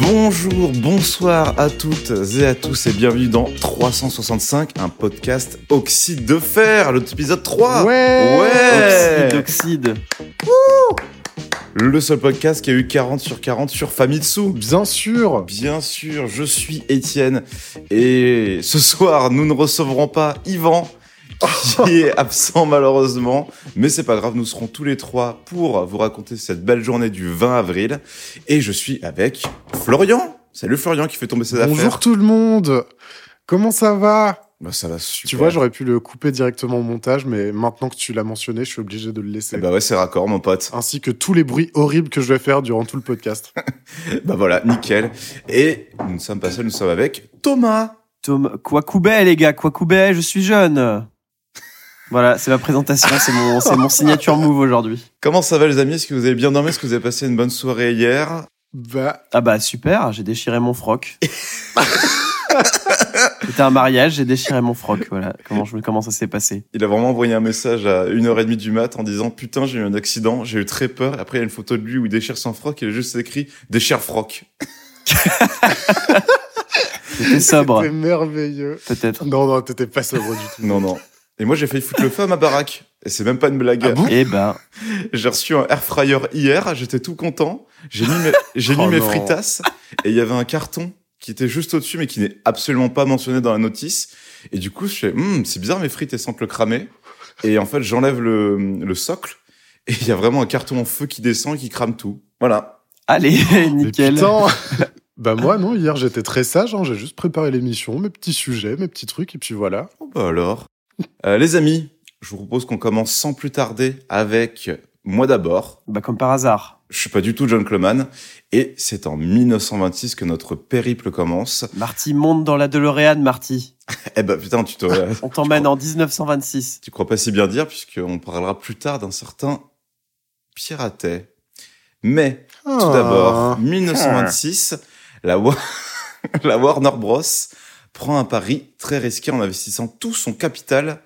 Bonjour, bonsoir à toutes et à tous et bienvenue dans 365, un podcast Oxyde de fer, l'épisode 3. Ouais Ouais Oxyde. Le seul podcast qui a eu 40 sur 40 sur Famitsu. Bien sûr Bien sûr, je suis Étienne et ce soir nous ne recevrons pas Yvan qui est absent malheureusement, mais c'est pas grave, nous serons tous les trois pour vous raconter cette belle journée du 20 avril et je suis avec Florian. Salut Florian qui fait tomber ses Bonjour affaires. tout le monde Comment ça va? Bah, ça va super. Tu vois, j'aurais pu le couper directement au montage, mais maintenant que tu l'as mentionné, je suis obligé de le laisser. Eh bah ouais, c'est raccord mon pote. Ainsi que tous les bruits horribles que je vais faire durant tout le podcast. Bah voilà, nickel. Et nous ne sommes pas seuls, nous sommes avec Thomas. Tom, Kwakubé les gars, Kwakubé, je suis jeune. Voilà, c'est ma présentation, c'est mon, signature move aujourd'hui. Comment ça va les amis? Est-ce que vous avez bien dormi? Est-ce que vous avez passé une bonne soirée hier? Bah, Ah bah super, j'ai déchiré mon froc. C'était un mariage, j'ai déchiré mon froc, voilà. Comment, je, comment ça s'est passé? Il a vraiment envoyé un message à 1h30 du mat en disant Putain, j'ai eu un accident, j'ai eu très peur. Après, il y a une photo de lui où il déchire son froc et il a juste écrit Déchire froc. C'était sobre, c'était merveilleux. peut-être. Non, non, t'étais pas sobre du tout. Non, non. Et moi, j'ai failli foutre le feu à ma baraque. Et c'est même pas une blague. Ah bon Eh ben, j'ai reçu un air fryer hier, j'étais tout content. J'ai mis mes, j'ai mis Oh mes fritasses et il y avait un carton qui était juste au-dessus mais qui n'est absolument pas mentionné dans la notice. Et du coup, je fais, Hum, c'est bizarre, mes frites elles semblent cramer. Et en fait, j'enlève le, le socle et il y a vraiment un carton en feu qui descend et qui crame tout. Voilà. allez, nickel. Bah moi, non, hier, j'étais très sage, hein, j'ai juste préparé l'émission, mes petits sujets, mes petits trucs, et puis voilà. Bon, bah alors. Euh, les amis, je vous propose qu'on commence sans plus tarder avec moi d'abord. Bah comme par hasard. Je suis pas du tout John Cleman et c'est en 1926 que notre périple commence. Marty monte dans la DeLorean, Marty. Eh ben putain, tu te, On t'emmène en 1926. tu crois pas si bien dire puisqu'on parlera plus tard d'un certain piratet. Mais tout Ah. d'abord, 1926, la, Wa- la Warner Bros prend un pari très risqué en investissant tout son capital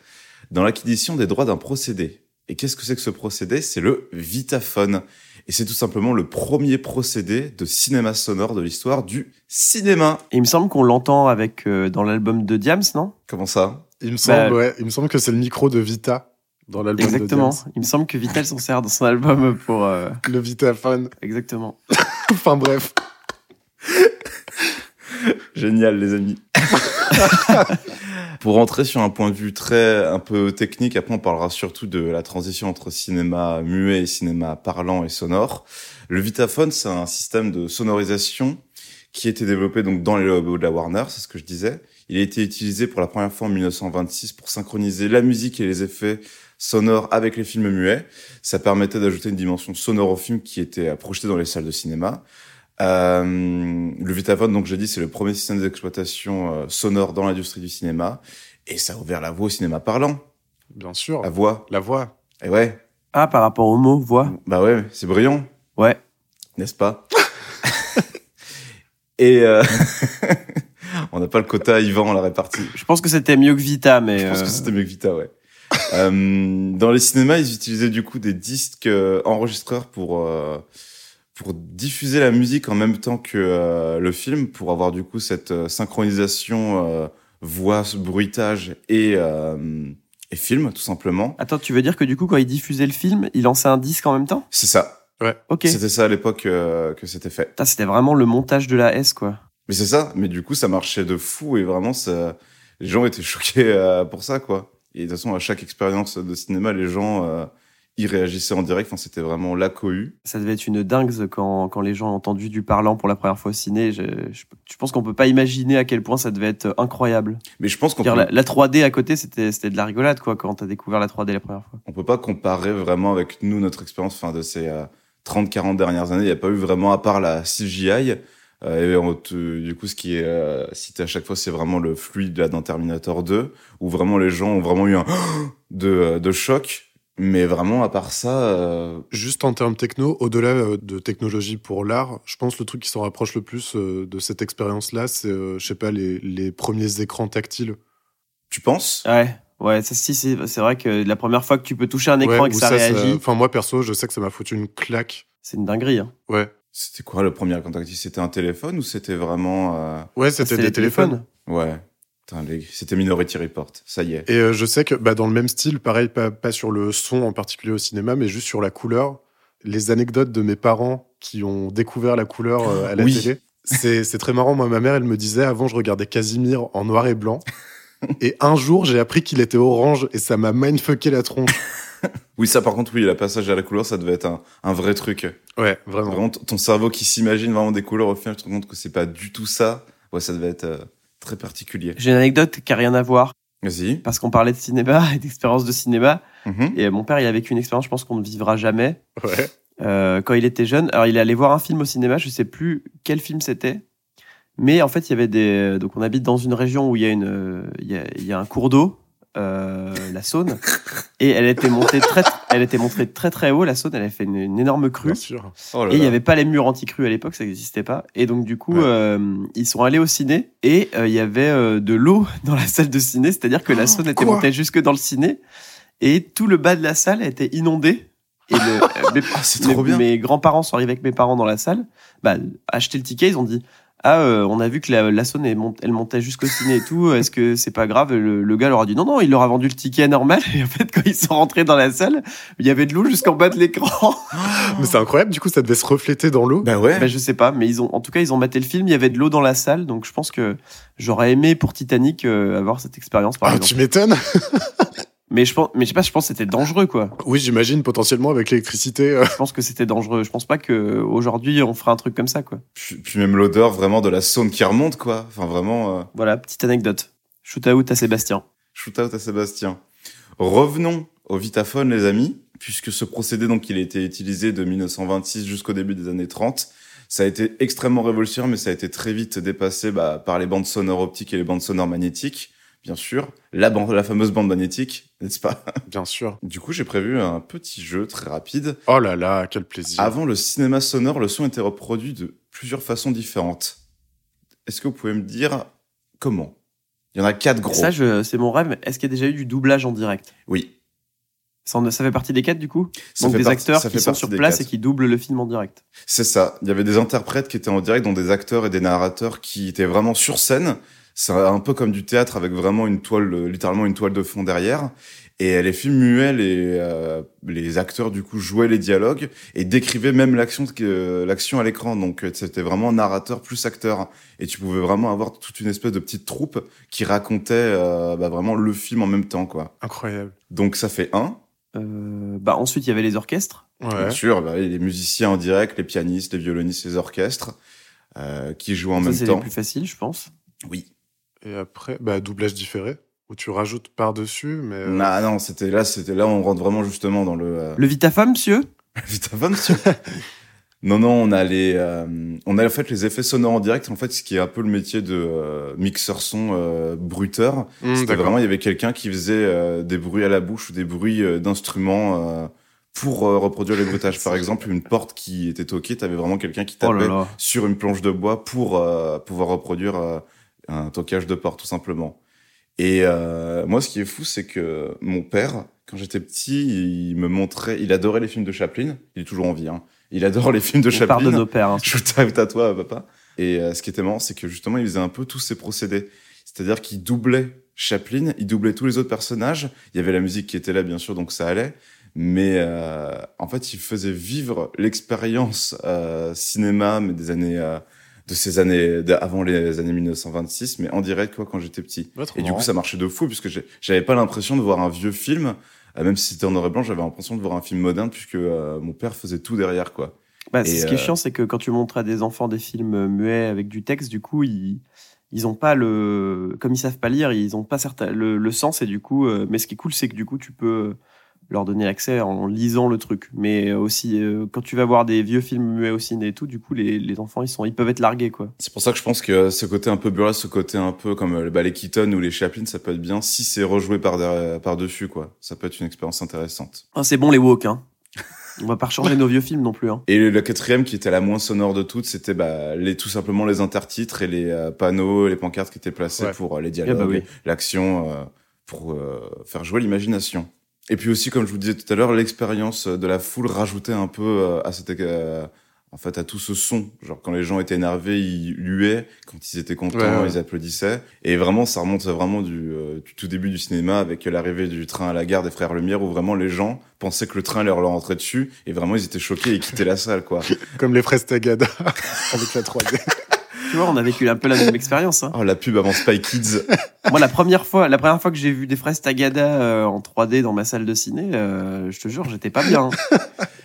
dans l'acquisition des droits d'un procédé. Et qu'est-ce que c'est que ce procédé? C'est le Vitaphone. Et c'est tout simplement le premier procédé de cinéma sonore de l'histoire du cinéma. Et il me semble qu'on l'entend avec euh, dans l'album de Diams, non? Comment ça? Il me semble, Bah- ouais, il me semble que c'est le micro de Vita dans l'album de Exactement. Il me semble que Vital s'en sert dans son album pour. euh, Le Vitaphone. Exactement. enfin bref. Génial, les amis. Pour rentrer sur un point de vue très un peu technique, après on parlera surtout de la transition entre cinéma muet et cinéma parlant et sonore. Le Vitaphone, c'est un système de sonorisation qui a été développé donc dans les logos de la Warner, c'est ce que je disais. Il a été utilisé pour la première fois en 1926 pour synchroniser la musique et les effets sonores avec les films muets. Ça permettait d'ajouter une dimension sonore au film qui était projeté dans les salles de cinéma. Euh, le Vitaphone, donc j'ai dit, c'est le premier système d'exploitation euh, sonore dans l'industrie du cinéma, et ça a ouvert la voie au cinéma parlant. Bien sûr. La voix. La voix. Et ouais, Ah, par rapport au mot, voix. bah ouais, c'est brillant, Ouais. n'est-ce pas? Et euh, on n'a pas le quota Yvan, on l'a réparti. Je pense que c'était mieux que Vita, mais. Je pense euh, que c'était mieux que Vita, ouais. Euh, dans les cinémas, ils utilisaient du coup des disques euh, enregistreurs pour euh, pour diffuser la musique en même temps que euh, le film, pour avoir du coup cette euh, synchronisation euh, voix, bruitage et euh, et film, tout simplement. Attends, tu veux dire que du coup, quand il diffusait le film, il lançait un disque en même temps? C'est ça. Ok. C'était ça à l'époque euh, que c'était fait. Putain, C'était vraiment le montage de la S, quoi. Mais c'est ça. Mais du coup, ça marchait de fou et vraiment, ça, les gens étaient choqués euh, pour ça, quoi. Et de toute façon, à chaque expérience de cinéma, les gens euh, y réagissaient en direct. Enfin, c'était vraiment la cohue. Ça devait être une dingue quand, quand les gens ont entendu du parlant pour la première fois au ciné. Je, je, je pense qu'on peut pas imaginer à quel point ça devait être incroyable. Mais je pense qu'on peut, la, la 3D à côté, c'était c'était de la rigolade, quoi, quand t'as découvert la 3D la première fois. on peut pas comparer vraiment avec nous notre expérience. Enfin, de ces 30-40 dernières années, il n'y a pas eu vraiment, à part la CGI, Euh, et on te- du coup, ce qui est euh, cité à chaque fois, c'est vraiment le fluide là, dans Terminator 2, où vraiment les gens ont vraiment eu un de, de choc. Mais vraiment, à part ça, euh, Juste en termes techno, au-delà euh, de technologie pour l'art, je pense le truc qui s'en rapproche le plus euh, de cette expérience-là, c'est, je sais pas, les, les premiers écrans tactiles. tu penses? Ouais, ouais, ça si, c'est c'est vrai que la première fois que tu peux toucher un écran Ouais, et que ça, réagit, Enfin, moi perso, je sais que ça m'a foutu une claque. c'est une dinguerie. Hein. Ouais. C'était quoi le premier contact? C'était un téléphone ou c'était vraiment... euh, Ouais, c'était C'était des téléphones. Ouais, c'était Minority Report, ça y est. Et euh, je sais que bah, dans le même style, pareil, pas, pas sur le son en particulier au cinéma, mais juste sur la couleur, les anecdotes de mes parents qui ont découvert la couleur euh, à la Oui. télé, c'est très marrant. Moi, ma mère, elle me disait, avant, je regardais Casimir en noir et blanc. Et un jour, j'ai appris qu'il était orange et ça m'a mindfucké la tronche. Oui, ça par contre, oui, le passage à la couleur, ça devait être un, un vrai truc. Ouais, vraiment. Vraiment, ton cerveau qui s'imagine vraiment des couleurs, au final, tu te rends compte que c'est pas du tout ça. Ouais, ça devait être euh, très particulier. J'ai une anecdote qui a rien à voir Vas-y. parce qu'on parlait de cinéma et d'expérience de cinéma. Mhm. Et mon père, il a vécu une expérience, je pense qu'on ne vivra jamais. Ouais. Euh, quand il était jeune, alors il est allé voir un film au cinéma, je sais plus quel film c'était, mais en fait il y avait des, donc on habite dans une région où il y a une, euh, il y a, il y a un cours d'eau, euh, la Saône, et elle était montée très, elle était montée très très haut, la Saône, elle avait fait une, une énorme crue. Bien sûr. Oh là Et il n'y avait pas les murs anti-crues à l'époque, ça n'existait pas. Et donc, du coup, Ouais. euh, ils sont allés au ciné et euh, il y avait euh, de l'eau dans la salle de ciné, c'est-à-dire que la Saône était montée jusque dans le ciné et tout le bas de la salle était inondé. Et le, mes, Ah, mes grands-parents sont arrivés avec mes parents dans la salle, bah, acheter le ticket, ils ont dit ah, euh, on a vu que la, la Saône, elle, mont- elle montait jusqu'au ciné et tout. Est-ce que c'est pas grave le, le gars leur a dit non, non, il leur a vendu le ticket normal. Et en fait, quand ils sont rentrés dans la salle, il y avait de l'eau jusqu'en bas de l'écran. Mais c'est incroyable, du coup, ça devait se refléter dans l'eau. Bah ouais. Ben, je sais pas, mais ils ont, en tout cas, ils ont maté le film. Il y avait de l'eau dans la salle, donc je pense que j'aurais aimé pour Titanic euh, avoir cette expérience, par Ah, exemple. tu m'étonnes Mais je pense, mais je sais pas, je pense que c'était dangereux, quoi. Oui, j'imagine, potentiellement, avec l'électricité. euh, Je pense que c'était dangereux. Je pense pas que aujourd'hui on ferait un truc comme ça, quoi. Puis, puis même l'odeur vraiment de la saune qui remonte, quoi. Enfin, vraiment, euh, Voilà, petite anecdote. Shoot out à Sébastien. shoot out à Sébastien. Revenons au Vitaphone, les amis, puisque ce procédé, donc, il a été utilisé de 1926 jusqu'au début des années 30. Ça a été extrêmement révolutionnaire, mais ça a été très vite dépassé bah, par les bandes sonores optiques et les bandes sonores magnétiques, bien sûr. La, bande, la fameuse bande magnétique, n'est-ce pas? Bien sûr. Du coup, j'ai prévu un petit jeu très rapide. Oh là là, quel plaisir. Avant le cinéma sonore, le son était reproduit de plusieurs façons différentes. Est-ce que vous pouvez me dire comment? Il y en a quatre gros. Ça, c'est mon rêve. Est-ce qu'il y a déjà eu du doublage en direct? Oui. ça, en- ça fait partie des quatre, du coup? Ça Donc des partie- acteurs qui sont sur place quatre. et qui doublent le film en direct. C'est ça. Il y avait des interprètes qui étaient en direct, dont des acteurs et des narrateurs qui étaient vraiment sur scène. C'est un peu comme du théâtre avec vraiment une toile, littéralement une toile de fond derrière. Et les films muets, les, euh, les acteurs du coup jouaient les dialogues et décrivaient même l'action, l'action à l'écran. Donc euh, c'était vraiment narrateur plus acteur. Et tu pouvais vraiment avoir toute une espèce de petite troupe qui racontait euh, bah, vraiment le film en même temps, quoi. Incroyable. Donc ça fait un. Euh, bah, ensuite, il y avait les orchestres. Ouais. Bien sûr, bah, les musiciens en direct, les pianistes, les violonistes, les orchestres euh, qui jouent en ça, même c'est temps. les plus faciles, je pense. Oui. Et après, bah, doublage différé, où tu rajoutes par-dessus, mais. euh, Non, non, c'était là, c'était là, on rentre vraiment justement dans le euh, Le Vitaphone, monsieur? Vitaphone, monsieur. non, non, on a les, euh, on a en fait les effets sonores en direct. En fait, ce qui est un peu le métier de euh, mixeur son euh, bruiteur. hmm, C'était vraiment, il y avait quelqu'un qui faisait euh, des bruits à la bouche ou des bruits euh, d'instruments euh, pour euh, reproduire les bruitages. Par exemple, une porte qui était toquée, t'avais vraiment quelqu'un qui Oh tapait là là. sur une planche de bois pour euh, pouvoir reproduire euh, un toquage de porte, tout simplement. Et euh, moi, ce qui est fou, c'est que mon père, quand j'étais petit, il me montrait, il adorait les films de Chaplin. Il est toujours en vie, hein. Il adore les films de On Chaplin. parle de nos pères. hein. Shoot out à toi, papa. Et euh, ce qui était marrant, c'est que justement, il faisait un peu tous ces procédés. C'est-à-dire qu'il doublait Chaplin, il doublait tous les autres personnages. Il y avait la musique qui était là, bien sûr, donc ça allait. Mais euh, en fait, il faisait vivre l'expérience euh, cinéma, mais des années, euh, de ces années, avant les années 1926, mais en direct, quoi, quand j'étais petit. Et du coup, ça marchait de fou, puisque j'avais pas l'impression de voir un vieux film, euh, même si c'était en noir et blanc, j'avais l'impression de voir un film moderne, puisque euh, mon père faisait tout derrière, quoi. Bah, ce qui est euh, chiant, c'est que quand tu montres à des enfants des films muets avec du texte, du coup, ils ils ont pas le comme ils savent pas lire, ils ont pas certain le, le sens et du coup. mais ce qui est cool, c'est que du coup, tu peux leur donner accès en lisant le truc. Mais aussi, euh, quand tu vas voir des vieux films muets au ciné et tout, du coup, les, les enfants, ils, sont, ils peuvent être largués, quoi. C'est pour ça que je pense que ce côté un peu burlesque, ce côté un peu comme euh, bah, les Keaton ou les Chaplin, ça peut être bien si c'est rejoué par, derrière- par dessus, quoi. Ça peut être une expérience intéressante. Ah, c'est bon, les woke, hein. On va pas changer nos vieux films non plus, hein. Et la quatrième, qui était la moins sonore de toutes, c'était bah, les, tout simplement les intertitres et les euh, panneaux, les pancartes qui étaient placés Ouais. pour euh, les dialogues, bah oui. l'action, euh, pour euh, faire jouer l'imagination. Et puis aussi, comme je vous disais tout à l'heure, l'expérience de la foule rajoutait un peu euh, à cette, euh, en fait, à tout ce son. Genre quand les gens étaient énervés, ils huaient. Quand ils étaient contents, Ouais, ouais. ils applaudissaient. Et vraiment, ça remonte vraiment du, euh, du tout début du cinéma avec l'arrivée du train à la gare des Frères Lumière, où vraiment les gens pensaient que le train leur leur rentrait dessus, et vraiment ils étaient choqués et quittaient la salle, quoi. Comme les fraises Tagada avec la 3D. Tu vois, on a vécu un peu la même expérience, hein. Oh, la pub avant Spy Kids. Moi, la première fois, la première fois que j'ai vu des fraises Tagada euh, en 3D dans ma salle de ciné, euh, je te jure, j'étais pas bien.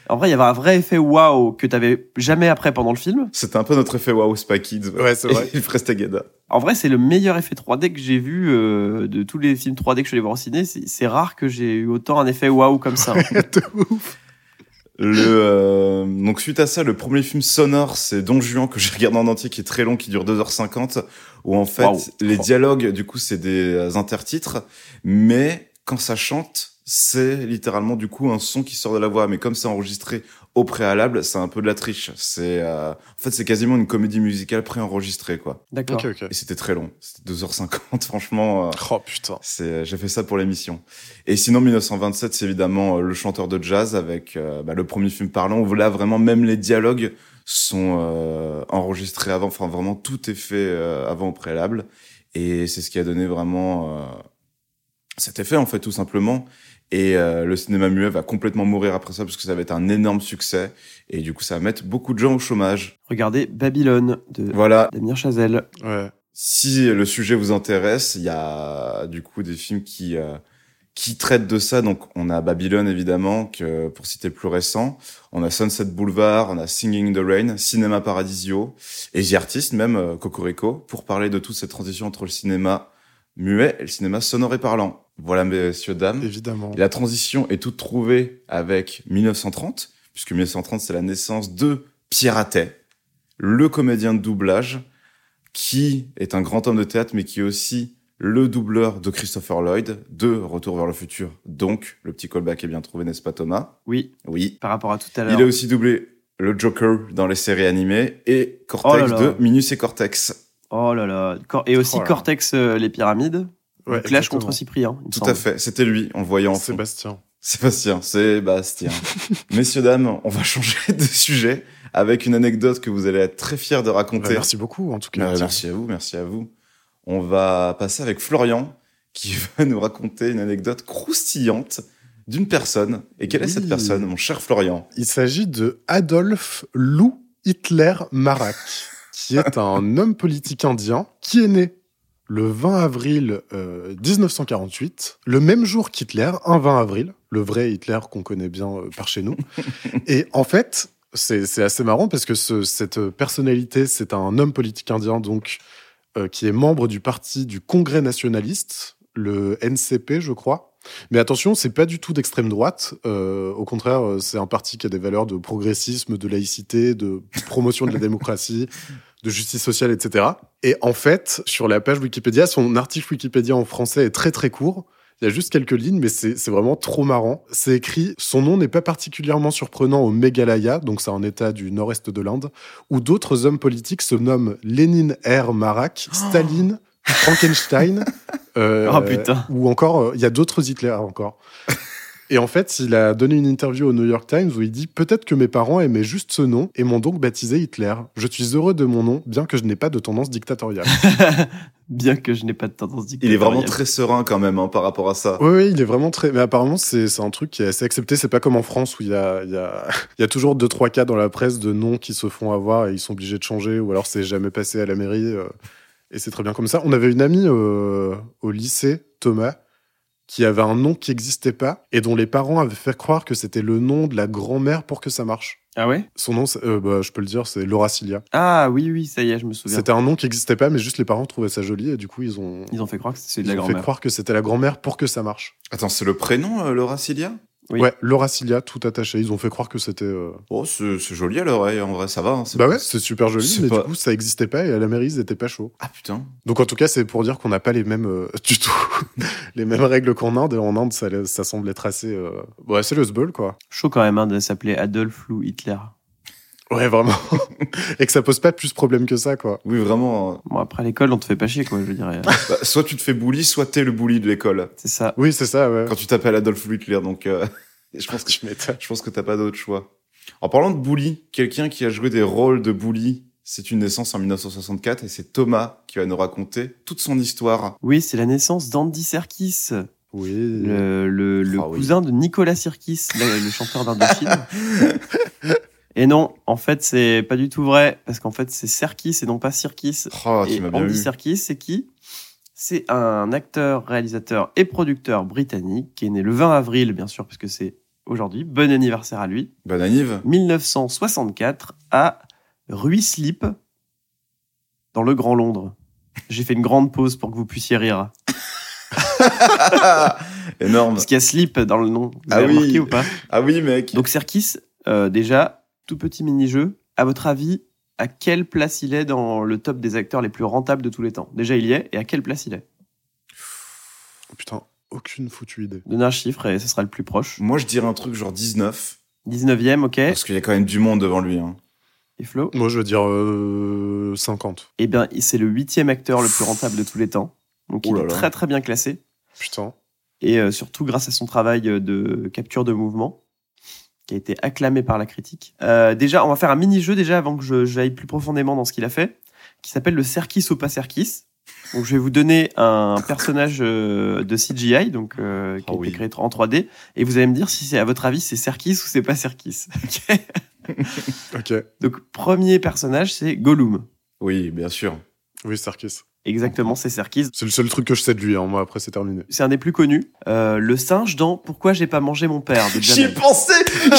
En vrai, il y avait un vrai effet waouh que t'avais jamais après pendant le film. C'était un peu notre effet wow Spy Kids. Ouais, c'est vrai. Et Frestagada. En vrai, c'est le meilleur effet 3D que j'ai vu euh, de tous les films 3D que je suis allé voir au ciné. C'est rare que j'ai eu autant un effet waouh comme ça. De ouf. Le, euh, donc suite à ça, le premier film sonore, c'est Don Juan que j'ai regardé en entier, qui est très long, qui dure 2h50, où en fait, les Oh. dialogues, du coup, c'est des euh, intertitres, mais quand ça chante, c'est littéralement du coup un son qui sort de la voix. Mais comme c'est enregistré au préalable, c'est un peu de la triche. C'est, euh, en fait, c'est quasiment une comédie musicale préenregistrée, quoi. D'accord. Et c'était très long. C'était 2h50, franchement. euh, Oh putain. C'est, j'ai fait ça pour l'émission. Et sinon, 1927, c'est évidemment euh, le chanteur de jazz avec euh, bah, le premier film parlant où là vraiment même les dialogues sont euh, enregistrés avant. Enfin, vraiment tout est fait euh, avant au préalable. Et c'est ce qui a donné vraiment euh, cet effet en fait, tout simplement. Et euh, le cinéma muet va complètement mourir après ça parce que ça va être un énorme succès. Et du coup, ça va mettre beaucoup de gens au chômage. Regardez Babylone de Voilà. Damien Chazelle. Ouais. Si le sujet vous intéresse, il y a du coup des films qui euh, qui traitent de ça. Donc on a Babylone évidemment, que pour citer le plus récent, on a Sunset Boulevard, on a Singing in the Rain, Cinéma Paradisio et The Artist même euh, Cocorico pour parler de toute cette transition entre le cinéma muet et le cinéma sonore et parlant. Voilà messieurs dames. Évidemment. Et la transition est toute trouvée avec 1930, puisque 1930, c'est la naissance de Pierre Attet, le comédien de doublage, qui est un grand homme de théâtre, mais qui est aussi le doubleur de Christopher Lloyd, de Retour vers le futur. Donc, le petit callback est bien trouvé, n'est-ce pas Thomas? Oui, Oui. par rapport à tout à l'heure. Il a aussi doublé le Joker dans les séries animées et Cortex Oh là là. de Minus et Cortex. Oh là là. Cor- Et aussi Oh là là. Cortex, euh, les pyramides. Ouais, Clash exactement. contre Cyprien. il me Tout semble. à fait, c'était lui, on le voyait en. Sébastien. Sébastien, Sébastien. Messieurs, dames, on va changer de sujet avec une anecdote que vous allez être très fiers de Bah, raconter. merci beaucoup, en tout cas. Merci à vous, merci à vous. On va passer avec Florian qui va nous raconter une anecdote croustillante d'une personne. Et quelle est cette personne, mon cher Florian? Il s'agit de Adolf Lou Hitler Marak, qui est un homme politique indien qui est né le 20 avril euh, 1948, le même jour qu'Hitler, un 20 avril, le vrai Hitler qu'on connaît bien euh, par chez nous. Et en fait, c'est assez marrant parce que ce- cette personnalité, c'est un homme politique indien donc euh, qui est membre du parti du Congrès nationaliste, le NCP, je crois. Mais attention, c'est pas du tout d'extrême droite. Euh, au contraire, euh, c'est un parti qui a des valeurs de progressisme, de laïcité, de promotion de la démocratie, de justice sociale, etc. Et en fait, sur la page Wikipédia, son article Wikipédia en français est très très court. Il y a juste quelques lignes, mais c'est vraiment trop marrant. C'est écrit Son nom n'est pas particulièrement surprenant au Meghalaya, donc c'est un état du nord-est de l'Inde, où d'autres hommes politiques se nomment Lénine R. Marak, Staline, Frankenstein. euh, Oh, putain. Ou encore, euh, il y a d'autres Hitler encore. Et en fait, il a donné une interview au New York Times où il dit Peut-être que mes parents aimaient juste ce nom et m'ont donc baptisé Hitler. Je suis heureux de mon nom, bien que je n'ai pas de tendance dictatoriale. Bien que je n'ai pas de tendance Il est vraiment dictatoriale. très serein quand même hein, par rapport à ça. Oui, oui, il est vraiment très. Mais apparemment, c'est c'est un truc qui est assez accepté. C'est pas comme en France où il y a, il y, a, il y a toujours deux, trois cas dans la presse de noms qui se font avoir et ils sont obligés de changer ou alors c'est jamais passé à la mairie. euh, et c'est très bien comme ça. On avait une amie euh, au lycée, Thomas, qui avait un nom qui n'existait pas et dont les parents avaient fait croire que c'était le nom de la grand-mère pour que ça marche. Ah ouais? Son nom, c'est- euh, bah, je peux le dire, c'est Laura Cilia. Ah oui, oui, ça y est, je me souviens. C'était un nom qui n'existait pas, mais juste les parents trouvaient ça joli et du coup, ils ont, Ils ont fait croire que c'est de ils la ont fait grand-mère. croire que c'était la grand-mère pour que ça marche. Attends, c'est le prénom, euh, Laura Cilia? Oui. Ouais, Laura Cilia, tout attaché. Ils ont fait croire que c'était. euh, Oh, c'est c'est joli à l'oreille, en vrai, ça va. hein, c'est Bah ouais, c'est super joli, mais pas- du coup, ça existait pas et à la mairie, ils étaient pas chauds. Ah putain. Donc en tout cas, c'est pour dire qu'on n'a pas les mêmes euh, du tout les mêmes règles qu'en Inde. En Inde, ça, ça semble être assez. Euh... Ouais, c'est le sbul, quoi. Chaud quand même hein, de s'appeler Adolf ou Hitler. Ouais, vraiment. et que ça pose pas plus problème que ça, quoi. Oui, vraiment. euh, Bon, après à l'école, on te fait pas chier, quoi, je dirais. bah, soit tu te fais bully, soit t'es le bully de l'école. C'est ça. Oui, c'est ça, ouais. Quand tu t'appelles Adolf Hitler, donc euh, je pense que Je m'étonne. je pense que t'as pas d'autre choix. En parlant de bully, quelqu'un qui a joué des rôles de bully, c'est une naissance en 1964 et c'est Thomas qui va nous raconter toute son histoire. Oui, c'est la naissance d'Andy Serkis, Oui. le, le, le Ah oui. cousin de Nicolas Sirkis, le, le chanteur d'Indochine. Et non, en fait, c'est pas du tout vrai, parce qu'en fait, c'est Serkis et non pas Sirkis. Oh, et tu m'as bien Andy. Serkis, c'est qui? C'est un acteur, réalisateur et producteur britannique qui est né le 20 avril, bien sûr, parce que c'est aujourd'hui. Bon anniversaire à lui. Bonne anniv. 1964 à Ruislip, dans le Grand Londres. J'ai fait une grande pause pour que vous puissiez rire. Énorme. Parce qu'il y a slip dans le nom. Vous Ah avez oui. ou pas? Ah oui, mec. Donc Serkis, euh, déjà, tout petit mini-jeu. À votre avis, à quelle place il est dans le top des acteurs les plus rentables de tous les temps? Déjà, il y est, et à quelle place il est? Putain, aucune foutue idée. Donnez un chiffre et ce sera le plus proche. Moi, je dirais un truc genre 19, 19e, ok. parce qu'il y a quand même du monde devant lui. Hein. Et Flo? Moi, je veux dire euh, 50. Eh bien, c'est le huitième acteur le plus rentable de tous les temps. Donc, il Oh là est là. très très bien classé. Putain. et euh, surtout grâce à son travail euh, de capture de mouvement qui a été acclamé par la critique. Euh, déjà, on va faire un mini-jeu déjà avant que je- j'aille plus profondément dans ce qu'il a fait, qui s'appelle le Serkis ou pas Serkis. Donc, je vais vous donner un personnage euh, de CGI, donc euh, qui a Ah été oui. créé en 3D, et vous allez me dire si c'est à votre avis c'est Serkis ou c'est pas Serkis. Ok Ok. donc, premier personnage, c'est Gollum. Oui, bien sûr. Oui, Sarkis. Exactement, c'est Serkis. C'est le seul truc que je sais de lui. Hein. Moi, après, c'est terminé. C'est un des plus connus. Euh, le singe dans Pourquoi j'ai pas mangé mon père de J'y ai pensé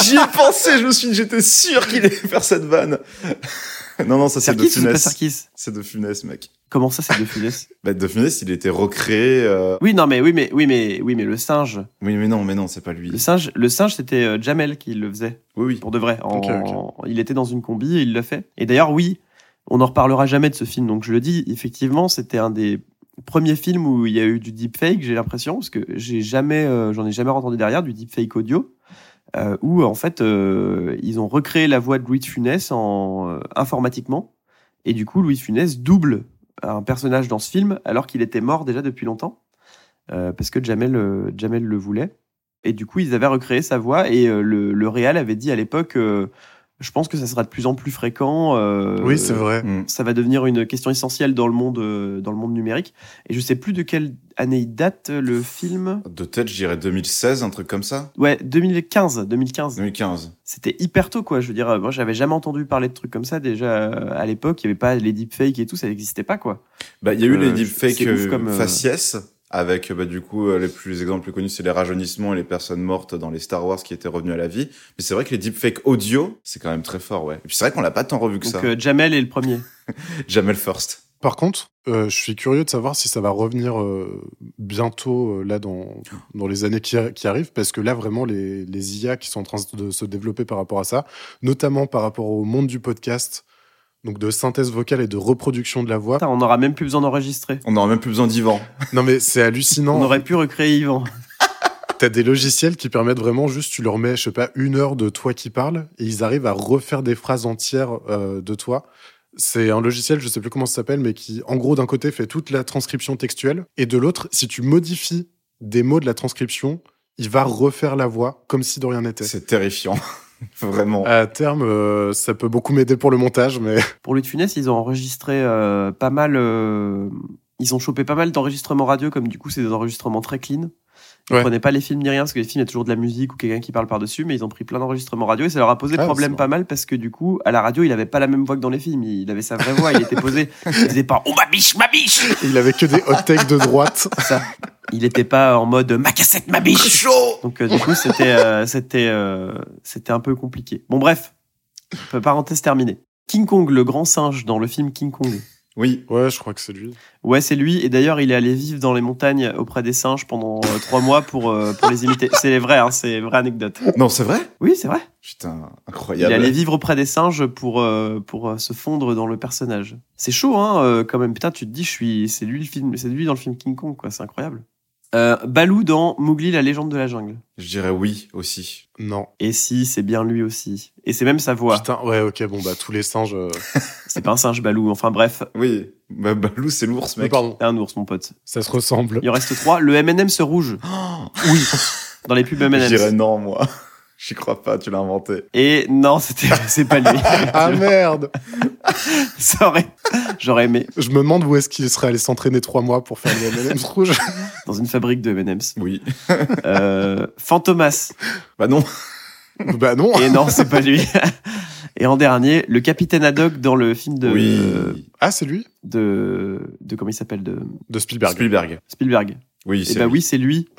J'y ai pensé Je me suis dit, j'étais sûr qu'il allait faire cette vanne. non, non, ça c'est de Funès. Serkis C'est de Funès, mec. Comment ça, c'est de Funès Bah, de Funès, il était recréé. euh, Oui, non, mais oui, mais oui, mais oui, mais le singe, Oui, mais non, mais non, c'est pas lui. le singe, le singe, c'était euh, Jamel qui le faisait Oui, oui. pour de vrai. En- Ok, Il était dans une combi et il l'a fait. Et d'ailleurs, oui, on n'en reparlera jamais de ce film. Donc je le dis, effectivement, c'était un des premiers films où il y a eu du deepfake. J'ai l'impression parce que j'ai jamais, euh, j'en ai jamais entendu derrière du deepfake audio. euh, où en fait euh, ils ont recréé la voix de Louis de Funès en informatiquement et du coup Louis de Funès double un personnage dans ce film alors qu'il était mort déjà depuis longtemps parce que Jamel Jamel le voulait et du coup ils avaient recréé sa voix et le, le réal avait dit à l'époque je pense que ça sera de plus en plus fréquent euh, oui, c'est vrai. Mm. ça va devenir une question essentielle dans le monde euh, dans le monde numérique et je sais plus de quelle année il date euh, le film De tête, je dirais 2016, un truc comme ça. ouais 2015 2015 2015. c'était hyper tôt quoi je veux dire moi j'avais jamais entendu parler de trucs comme ça déjà à l'époque il y avait pas les deepfakes et tout ça n'existait pas quoi Bah, il y a eu Euh, les deepfakes euh, comme, faciès, avec, bah, du coup, euh, les plus les exemples plus connus, c'est les rajeunissements et les personnes mortes dans les Star Wars qui étaient revenues à la vie. Mais c'est vrai que les deepfakes audio, c'est quand même très fort, ouais. Et puis c'est vrai qu'on l'a pas tant revu que donc ça. euh, Jamel est le premier Jamel First. Par contre, euh, je suis curieux de savoir si ça va revenir euh, bientôt, euh, là, dans, dans les années qui, qui arrivent, parce que là, vraiment, les, les IA qui sont en train de se développer par rapport à ça, notamment par rapport au monde du podcast, donc de synthèse vocale et de reproduction de la voix. Putain, on n'aura même plus besoin d'enregistrer On n'aura même plus besoin d'Ivan. Non, mais c'est hallucinant. on aurait pu recréer Yvan T'as des logiciels qui permettent vraiment juste, tu leur mets, je sais pas, une heure de toi qui parle, et ils arrivent à refaire des phrases entières euh, de toi. C'est un logiciel, je sais plus comment ça s'appelle, mais qui, en gros, d'un côté, fait toute la transcription textuelle, et de l'autre, si tu modifies des mots de la transcription, il va refaire la voix comme si de rien n'était. C'est terrifiant. Vraiment. À terme, euh, ça peut beaucoup m'aider pour le montage, mais pour Louis de Funès ils ont enregistré euh, pas mal euh, ils ont chopé pas mal d'enregistrements radio comme du coup c'est des enregistrements très clean ils Ouais. prenaient pas les films ni rien parce que les films il y a toujours de la musique ou quelqu'un qui parle par dessus mais ils ont pris plein d'enregistrements radio et ça leur a posé Ah, problème pas mal parce que du coup à la radio il avait pas la même voix que dans les films. Il avait sa vraie voix il était posé. Il disait pas oh ma biche ma biche! Il avait que des hot takes de droite. ça. Il était pas en mode ma cassette ma biche! Chaud! Donc euh, du coup c'était euh, c'était euh, c'était un peu compliqué. Bon bref parenthèse terminée. King Kong le grand singe dans le film King Kong Oui. Ouais, je crois que c'est lui. Ouais, c'est lui. Et d'ailleurs, il est allé vivre dans les montagnes auprès des singes pendant euh, trois mois pour, euh, pour les imiter. C'est vrai, hein, c'est vraie anecdote. Non, c'est vrai? Oui, c'est vrai. Putain, Il incroyable. est allé vivre auprès des singes pour, euh, pour euh, se fondre dans le personnage. C'est chaud, hein, euh, quand même. Putain, tu te dis, je suis, c'est lui le film, c'est lui dans le film King Kong, quoi. C'est incroyable. Euh, Balou dans Mowgli, la légende de la jungle. Je dirais oui aussi. Non. Et si, c'est bien lui aussi. Et c'est même sa voix. Putain, ouais, ok, bon, bah, tous les singes. euh, C'est pas un singe Balou. Enfin bref, Oui. Bah, Balou, c'est l'ours, mais mec. pardon, un ours, mon pote. ça se ressemble. Il en reste trois. Le M&M's rouge. oui. Dans les pubs Je dirais M&M's. non, moi. J'y crois pas, tu l'as inventé. Et non, c'était, c'est pas lui. Ah merde Ça aurait, j'aurais aimé. Je me demande où est-ce qu'il serait allé s'entraîner trois mois pour faire les M&M's rouges. Dans une fabrique de M&M's. Oui. Euh, Fantomas. Bah non. bah non Et non, c'est pas lui. Et en dernier, le capitaine Haddock dans le film de, oui. Ah, c'est lui? de, de, comment il s'appelle, de De Spielberg. Spielberg. Spielberg. Oui, Et c'est bah lui. oui, c'est lui.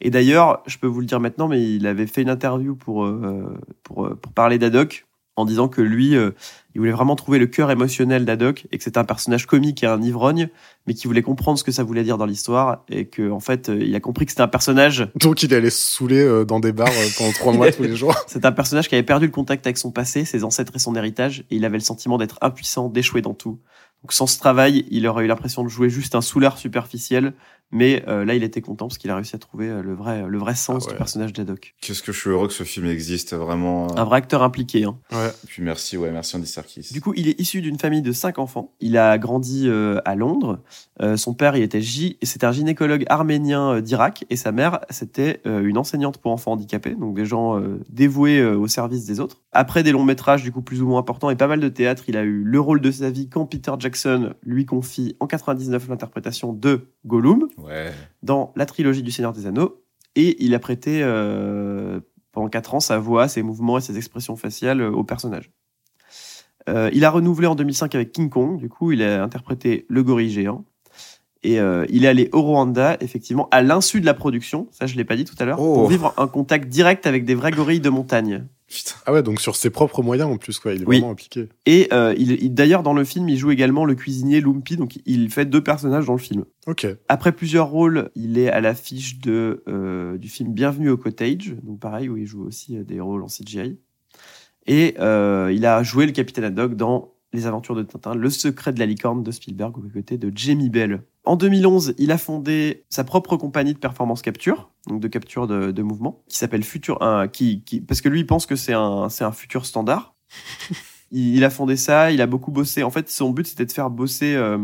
Et d'ailleurs, je peux vous le dire maintenant, mais il avait fait une interview pour, euh, pour, euh, pour parler d'Haddock en disant que lui, euh, il voulait vraiment trouver le cœur émotionnel d'Haddock et que c'était un personnage comique et un ivrogne, mais qui voulait comprendre ce que ça voulait dire dans l'histoire et que en fait, euh, il a compris que c'était un personnage, Donc il allé se saouler euh, dans des bars euh, pendant trois mois tous les jours. c'est un personnage qui avait perdu le contact avec son passé, ses ancêtres et son héritage, et il avait le sentiment d'être impuissant, d'échouer dans tout. Donc sans ce travail, il aurait eu l'impression de jouer juste un soulard superficiel, mais euh, là, il était content parce qu'il a réussi à trouver euh, le vrai, le vrai sens Ah ouais. du personnage d'Haddock. Qu'est-ce que je suis heureux que ce film existe, vraiment. Un vrai acteur impliqué. Hein. Ouais. Puis merci, ouais, merci Andy Serkis. Du coup, il est issu d'une famille de cinq enfants. Il a grandi euh, à Londres. Euh, son père, il était gy- c'était un gynécologue arménien euh, d'Irak, et sa mère, c'était euh, une enseignante pour enfants handicapés, donc des gens euh, dévoués euh, au service des autres. Après des longs métrages, du coup plus ou moins importants et pas mal de théâtre, il a eu le rôle de sa vie quand Peter Jackson lui confie en 99 l'interprétation de Gollum Ouais. dans la trilogie du Seigneur des Anneaux, et il a prêté euh, pendant quatre ans sa voix, ses mouvements et ses expressions faciales euh, au personnage. Euh, il a renouvelé en 2005 avec King Kong, du coup il a interprété le gorille géant, et euh, il est allé au Rwanda, effectivement, à l'insu de la production, ça je l'ai pas dit tout à l'heure, Oh. pour vivre un contact direct avec des vrais gorilles de montagne. Putain. Ah ouais, donc sur ses propres moyens en plus, quoi. Il est Oui. vraiment impliqué. Et euh, il, il- d'ailleurs dans le film, il joue également le cuisinier Lumpy, donc il fait deux personnages dans le film. Ok. Après plusieurs rôles, il est à l'affiche de euh, du film Bienvenue au Cottage, donc pareil où il joue aussi euh, des rôles en CGI. Et euh, il a joué le capitaine Haddock dans Les Aventures de Tintin, Le Secret de la licorne de Spielberg aux côtés de Jamie Bell. En 2011, il a fondé sa propre compagnie de performance capture, donc de capture de, de mouvement, qui s'appelle Future, qui, qui, parce que lui il pense que c'est un, c'est un futur standard. il, il a fondé ça, il a beaucoup bossé. En fait, son but c'était de faire bosser euh,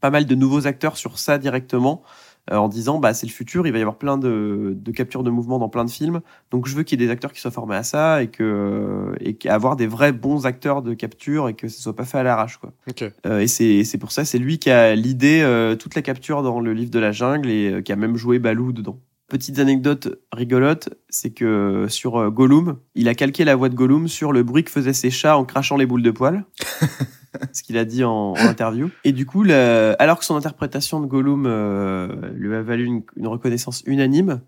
pas mal de nouveaux acteurs sur ça directement en disant bah c'est le futur, il va y avoir plein de, de captures de mouvements dans plein de films, donc je veux qu'il y ait des acteurs qui soient formés à ça et que et qu'avoir des vrais bons acteurs de capture et que ce soit pas fait à l'arrache quoi. Ok. Euh, et c'est c'est pour ça c'est lui qui a l'idée euh, toute la capture dans le livre de la jungle et euh, qui a même joué Balou dedans. Petites anecdotes rigolotes, c'est que sur euh, Gollum, il a calqué la voix de Gollum sur le bruit que faisaient ses chats en crachant les boules de poil. ce qu'il a dit en, en interview. Et du coup, le- alors que son interprétation de Gollum euh, lui a valu une, une reconnaissance unanime,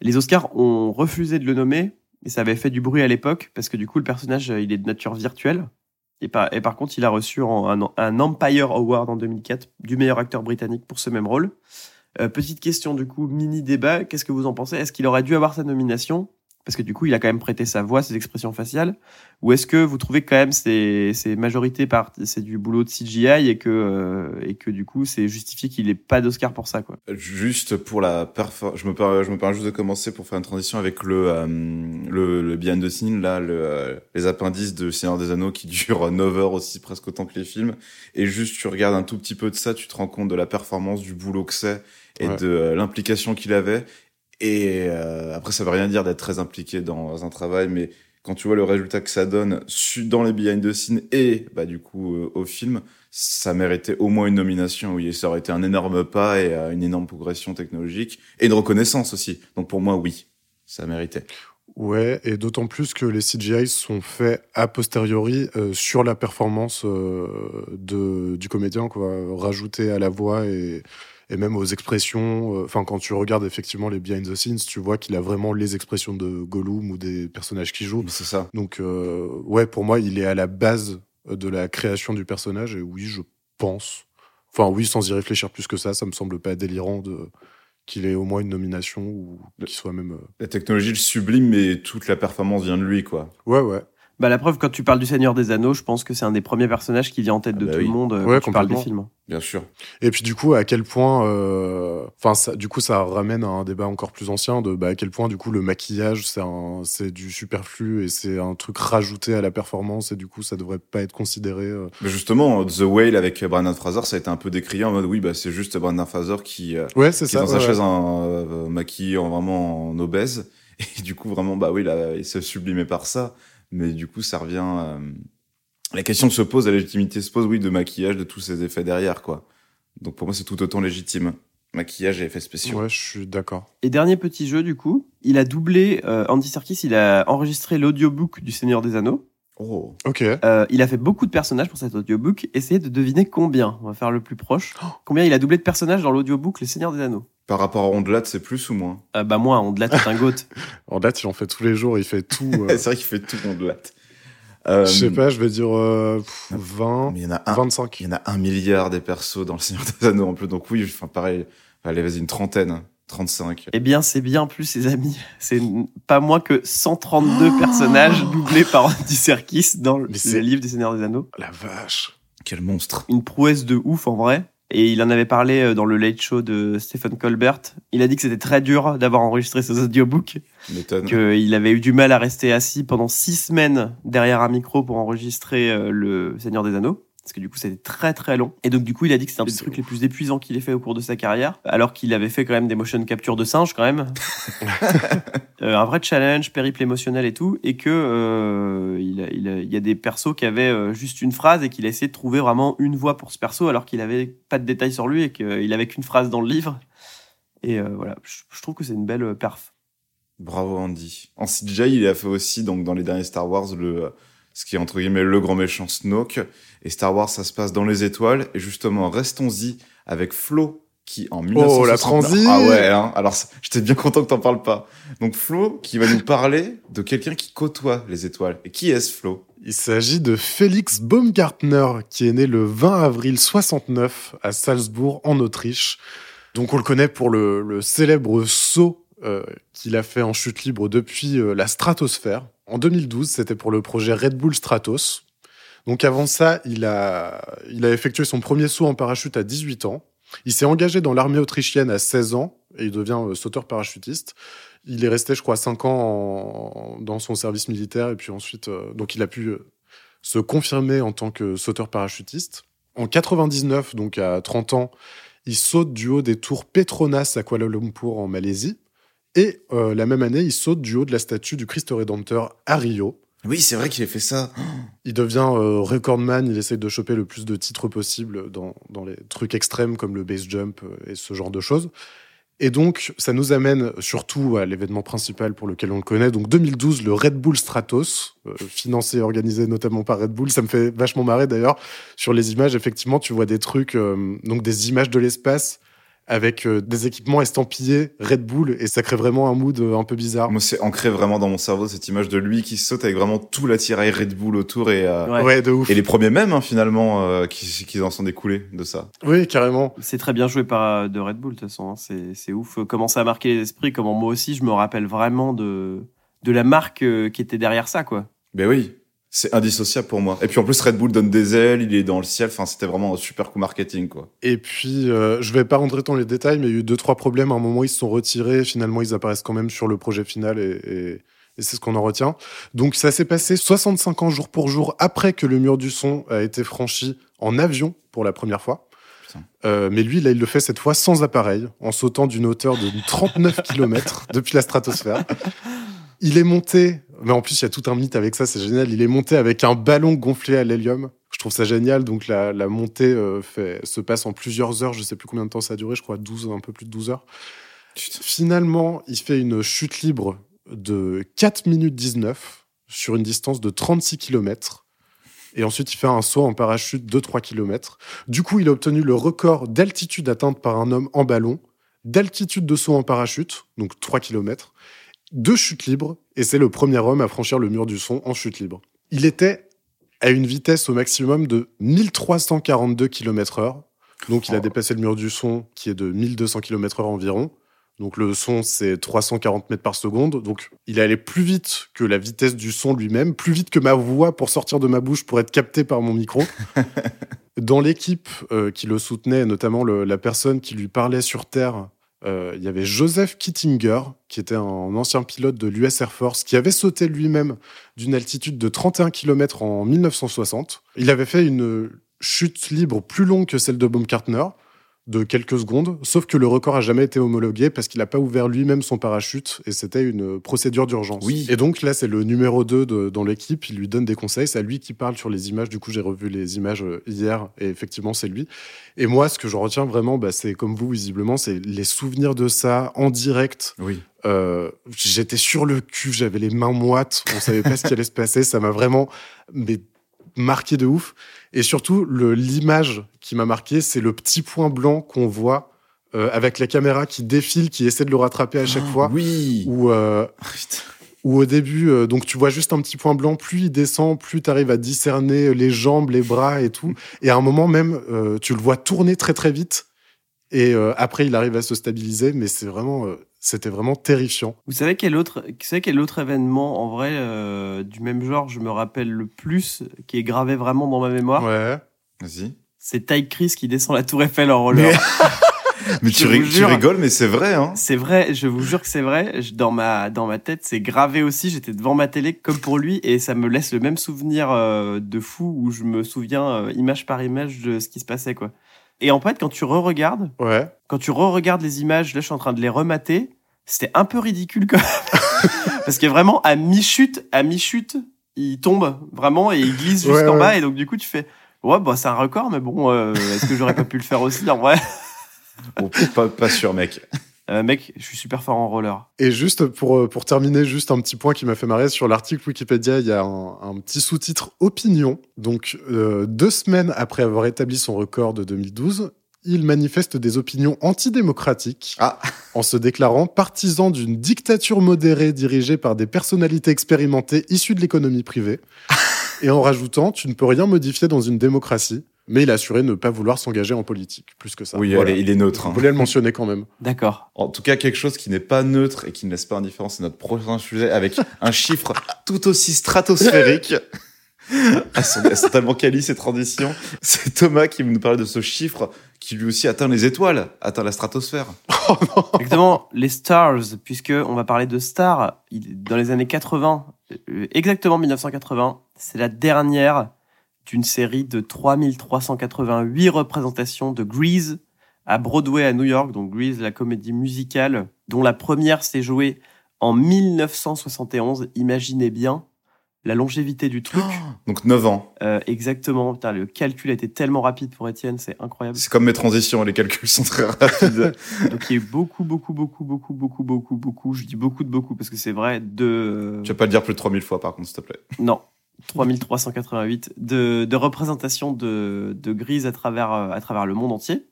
les Oscars ont refusé de le nommer, et ça avait fait du bruit à l'époque, parce que du coup, le personnage, euh, il est de nature virtuelle. Et par, et par contre, il a reçu un Empire Award en 2004 du meilleur acteur britannique pour ce même rôle. Euh, petite question, du coup, mini débat, qu'est-ce que vous en pensez? Est-ce qu'il aurait dû avoir sa nomination? Parce que du coup, il a quand même prêté sa voix, ses expressions faciales. Ou est-ce que vous trouvez quand même c'est c'est majorité par c'est du boulot de CGI et que euh, et que du coup c'est justifié qu'il ait pas d'Oscar pour ça quoi? Juste pour la perfor- je me je me permets juste de commencer pour faire une transition avec le euh, le, le behind the scene là, le, euh, les appendices de Seigneur des Anneaux qui durent 9 heures aussi presque autant que les films. Et juste tu regardes un tout petit peu de ça, tu te rends compte de la performance, du boulot que c'est et Ouais. de euh, l'implication qu'il avait. Et euh, après ça veut rien dire d'être très impliqué dans un travail, mais quand tu vois le résultat que ça donne dans les behind the scenes et bah du coup euh, au film, ça méritait au moins une nomination. Oui, ça aurait été un énorme pas et euh, une énorme progression technologique et une reconnaissance aussi. Donc pour moi, oui, ça méritait. Ouais, et d'autant plus que les CGI sont faits a posteriori euh, sur la performance de, du comédien, quoi, rajouté à la voix et, et même aux expressions. euh, Enfin, quand tu regardes effectivement les behind the scenes, tu vois qu'il a vraiment les expressions de Gollum ou des personnages qui jouent. C'est ça. Donc, euh, ouais, pour moi, il est à la base de la création du personnage, et oui, je pense Enfin, oui, sans y réfléchir plus que ça, ça me semble pas délirant de qu'il ait au moins une nomination ou qu'il soit même. euh, La technologie le sublime, mais toute la performance vient de lui, quoi. Ouais, ouais. Bah, la preuve, quand tu parles du Seigneur des Anneaux, je pense que c'est un des premiers personnages qui vient en tête Ah de bah tout oui. le monde euh, Ouais, quand tu parles des films. hein. Bien sûr. Et puis du coup, à quel point, euh, enfin, du coup, ça ramène à un débat encore plus ancien de bah, à quel point, du coup, le maquillage, c'est un, c'est du superflu et c'est un truc rajouté à la performance et du coup, ça devrait pas être considéré. euh, Mais justement, The Whale avec Brandon Fraser, ça a été un peu décrié en mode oui, bah, c'est juste Brandon Fraser qui, euh, Ouais, c'est qui est ça. dans sa chaise euh, maquillé en vraiment en obèse. Et du coup, vraiment, bah oui, là, il s'est sublimé par ça. Mais du coup, ça revient. euh, La question se pose, la légitimité se pose, oui, de maquillage, de tous ces effets derrière, quoi. Donc pour moi, c'est tout autant légitime. Maquillage et effets spéciaux. Ouais, je suis d'accord. Et dernier petit jeu, du coup, il a doublé, euh, Andy Serkis, il a enregistré l'audiobook du Seigneur des Anneaux. Oh. Ok. Euh, il a fait beaucoup de personnages pour cet audiobook. Essayez de deviner combien. On va faire le plus proche. Combien il a doublé de personnages dans l'audiobook Le Seigneur des Anneaux Par rapport à Ondelat, c'est plus ou moins euh, Bah moi, on de là, c'est un goat. Date, il en fait tous les jours, il fait tout. euh, C'est vrai qu'il fait tout Ondelat. Euh, Je sais pas, je vais dire euh, pff, 20, Mais il y en a un, 25. il y en a un milliard des persos dans le Seigneur des Anneaux en plus. Donc oui, enfin pareil. Allez, vas-y, une trentaine. 35. Eh bien, c'est bien plus, les amis. C'est pas moins que 132 personnages doublés par Andy Serkis dans le livre des Seigneurs des Anneaux. La vache. Quel monstre. Une prouesse de ouf, en vrai. Et il en avait parlé euh, dans le Late Show de Stephen Colbert. Il a dit que c'était très dur d'avoir enregistré ces audiobooks, qu'il avait eu du mal à rester assis pendant six semaines derrière un micro pour enregistrer euh, le Seigneur des Anneaux. Parce que du coup, c'était très très long. Et donc, du coup, il a dit que c'était un des trucs les plus épuisants qu'il ait fait au cours de sa carrière. Alors qu'il avait fait quand même des motion capture de singes, quand même. Euh, un vrai challenge, périple émotionnel et tout. Et que euh, il, a- il, a- il y a des persos qui avaient euh, juste une phrase et qu'il a essayé de trouver vraiment une voix pour ce perso alors qu'il avait pas de détails sur lui et qu'il avait qu'une phrase dans le livre. Et euh, voilà, je, je trouve que c'est une belle perf. Bravo Andy. En CGI, il a fait aussi donc dans les derniers Star Wars le ce qui est entre guillemets le grand méchant Snoke et Star Wars ça se passe dans les étoiles et justement restons-y avec Flo qui en 1969 Oh, la transi Ah ouais, hein. alors j'étais bien content que t'en parles pas. Donc Flo qui va nous parler de quelqu'un qui côtoie les étoiles. Et qui est-ce Flo? Il s'agit de Félix Baumgartner, qui est né le 20 avril 69 à Salzbourg, en Autriche. Donc on le connaît pour le, le célèbre saut euh, qu'il a fait en chute libre depuis euh, la stratosphère. En 2012, c'était pour le projet Red Bull Stratos. Donc avant ça, il a, il a effectué son premier saut en parachute à 18 ans. Il s'est engagé dans l'armée autrichienne à 16 ans et il devient euh, sauteur parachutiste. Il est resté, je crois, 5 ans dans son service militaire et puis ensuite, euh, donc il a pu euh, se confirmer en tant que sauteur parachutiste. En 99, donc à 30 ans, il saute du haut des tours Petronas à Kuala Lumpur en Malaisie. Et euh, la même année, il saute du haut de la statue du Christ Rédempteur à Rio. Oui, c'est vrai qu'il a fait ça. Il devient euh, recordman, il essaye de choper le plus de titres possible dans, dans les trucs extrêmes comme le base jump euh, et ce genre de choses. Et donc, ça nous amène surtout à l'événement principal pour lequel on le connaît. Donc, 2012, le Red Bull Stratos, euh, financé et organisé notamment par Red Bull. Ça me fait vachement marrer d'ailleurs. Sur les images, effectivement, tu vois des trucs, euh, donc des images de l'espace avec euh, des équipements estampillés Red Bull et ça crée vraiment un mood euh, un peu bizarre. Moi, c'est ancré vraiment dans mon cerveau cette image de lui qui saute avec vraiment tout l'attirail Red Bull autour et, euh, Ouais. Ouais, de ouf. et les premiers mêmes hein, finalement euh, qui, qui en sont découlés de ça. Oui, carrément. C'est très bien joué par euh, de Red Bull, de toute façon. hein. C'est c'est ouf. Comment ça a marqué les esprits. Comment moi aussi, je me rappelle vraiment de, de la marque qui était derrière ça, quoi. Ben oui, c'est indissociable pour moi. Et puis en plus, Red Bull donne des ailes, il est dans le ciel. Enfin, c'était vraiment un super coup marketing, quoi. Et puis, euh, je vais pas rentrer dans les détails, mais il y a eu deux, trois problèmes. À un moment, ils se sont retirés. Finalement, ils apparaissent quand même sur le projet final et, et- et c'est ce qu'on en retient. Donc, ça s'est passé 65 ans jour pour jour après que le mur du son a été franchi en avion pour la première fois. Euh, mais lui, là, il le fait cette fois sans appareil, en sautant d'une hauteur de 39 km depuis la stratosphère. Il est monté, mais en plus, il y a tout un mythe avec ça, c'est génial. Il est monté avec un ballon gonflé à l'hélium. Je trouve ça génial. Donc, la, la montée euh, fait, se passe en plusieurs heures. Je sais plus combien de temps ça a duré. Je crois 12, un peu plus de 12 heures. Putain. Finalement, il fait une chute libre de 4 minutes 19 sur une distance de 36 km. Et ensuite, il fait un saut en parachute de 3 km. Du coup, il a obtenu le record d'altitude atteinte par un homme en ballon, d'altitude de saut en parachute, donc 3 km, de chute libre, et c'est le premier homme à franchir le mur du son en chute libre. Il était à une vitesse au maximum de 1342 km/h, Donc il a Oh. dépassé le mur du son qui est de 1200 km/h environ. Donc le son c'est 340 mètres par seconde. Donc il est allé plus vite que la vitesse du son lui-même, plus vite que ma voix pour sortir de ma bouche pour être capté par mon micro. Dans l'équipe euh, qui le soutenait, notamment le- la personne qui lui parlait sur Terre, euh, il y avait Joseph Kittinger, qui était un ancien pilote de l'US Air Force, qui avait sauté lui-même d'une altitude de 31 km en 1960. Il avait fait une chute libre plus longue que celle de Baumgartner, de quelques secondes, sauf que le record a jamais été homologué parce qu'il n'a pas ouvert lui-même son parachute et c'était une procédure d'urgence. Oui. Et donc là, c'est le numéro 2 de- dans l'équipe, il lui donne des conseils, c'est à lui qui parle sur les images, du coup j'ai revu les images euh, hier et effectivement c'est lui. Et moi, ce que je retiens vraiment, bah, c'est comme vous visiblement, c'est les souvenirs de ça en direct, Oui. euh, j'étais sur le cul, j'avais les mains moites, on savait pas ce qui allait se passer, ça m'a vraiment mais, marqué de ouf. Et surtout, l'image qui m'a marqué, c'est le petit point blanc qu'on voit euh, avec la caméra qui défile, qui essaie de le rattraper à chaque fois. Oui. Où, euh, au début, euh, donc tu vois juste un petit point blanc, plus il descend, plus tu arrives à discerner les jambes, les bras et tout. Et à un moment même, euh, tu le vois tourner très très vite. Et euh, après, il arrive à se stabiliser, mais c'est vraiment, euh, c'était vraiment terrifiant. Vous savez quel autre, vous savez quel autre événement en vrai euh, du même genre je me rappelle le plus, qui est gravé vraiment dans ma mémoire? Ouais. Vas-y. C'est Ty Chris qui descend la Tour Eiffel en roller. Mais Je tu, rigoles, mais c'est vrai, hein. C'est vrai, je vous jure que c'est vrai. Je- Dans ma, dans ma tête, c'est gravé aussi. J'étais devant ma télé comme pour lui et ça me laisse le même souvenir euh, de fou où je me souviens euh, image par image de ce qui se passait, quoi. Et en fait, quand tu re-regardes, Ouais. quand tu re-regardes les images, là, je suis en train de les remater, c'était un peu ridicule quand même. Parce que vraiment, à mi-chute, à mi-chute, il tombe vraiment et il glisse Ouais, jusqu'en ouais. bas et donc du coup, tu fais, ouais, bah, c'est un record, mais bon, euh, est-ce que j'aurais pas pu le faire aussi en vrai? Bon, pas, pas sûr, mec. Euh, mec, je suis super fort en roller. Et juste pour, euh, pour terminer, juste un petit point qui m'a fait marrer sur l'article Wikipédia, il y a un, un petit sous-titre opinion. Donc, euh, deux semaines après avoir établi son record de 2012, il manifeste des opinions antidémocratiques Ah. en se déclarant partisan d'une dictature modérée dirigée par des personnalités expérimentées issues de l'économie privée. et en rajoutant, tu ne peux rien modifier dans une démocratie. Mais il a assuré ne pas vouloir s'engager en politique, plus que ça. Oui, Voilà. il est neutre. Je hein. voulais le mentionner quand même. D'accord. En tout cas, quelque chose qui n'est pas neutre et qui ne laisse pas indifférent, c'est notre prochain sujet avec un chiffre tout aussi stratosphérique. Elles sont, elles sont tellement quali ces transitions. C'est Thomas qui nous parle de ce chiffre qui lui aussi atteint les étoiles, atteint la stratosphère. Exactement, les stars, puisque on va parler de stars. Dans les années 80, euh, exactement 1980, c'est la dernière d'une série de 3388 représentations de Grease à Broadway à New York. Donc Grease, la comédie musicale, dont la première s'est jouée en 1971. Imaginez bien la longévité du truc. Donc 9 ans. Euh, exactement, Putain, le calcul a été tellement rapide pour Étienne, c'est incroyable. C'est comme mes transitions, les calculs sont très rapides. Donc il y a eu beaucoup, beaucoup, beaucoup, beaucoup, beaucoup, beaucoup, beaucoup. Je dis beaucoup de beaucoup parce que c'est vrai de. tu vas pas le dire plus de 3000 fois par contre, s'il te plaît. Non. 3388 de, de représentations de, de Grise à travers, euh, à travers le monde entier.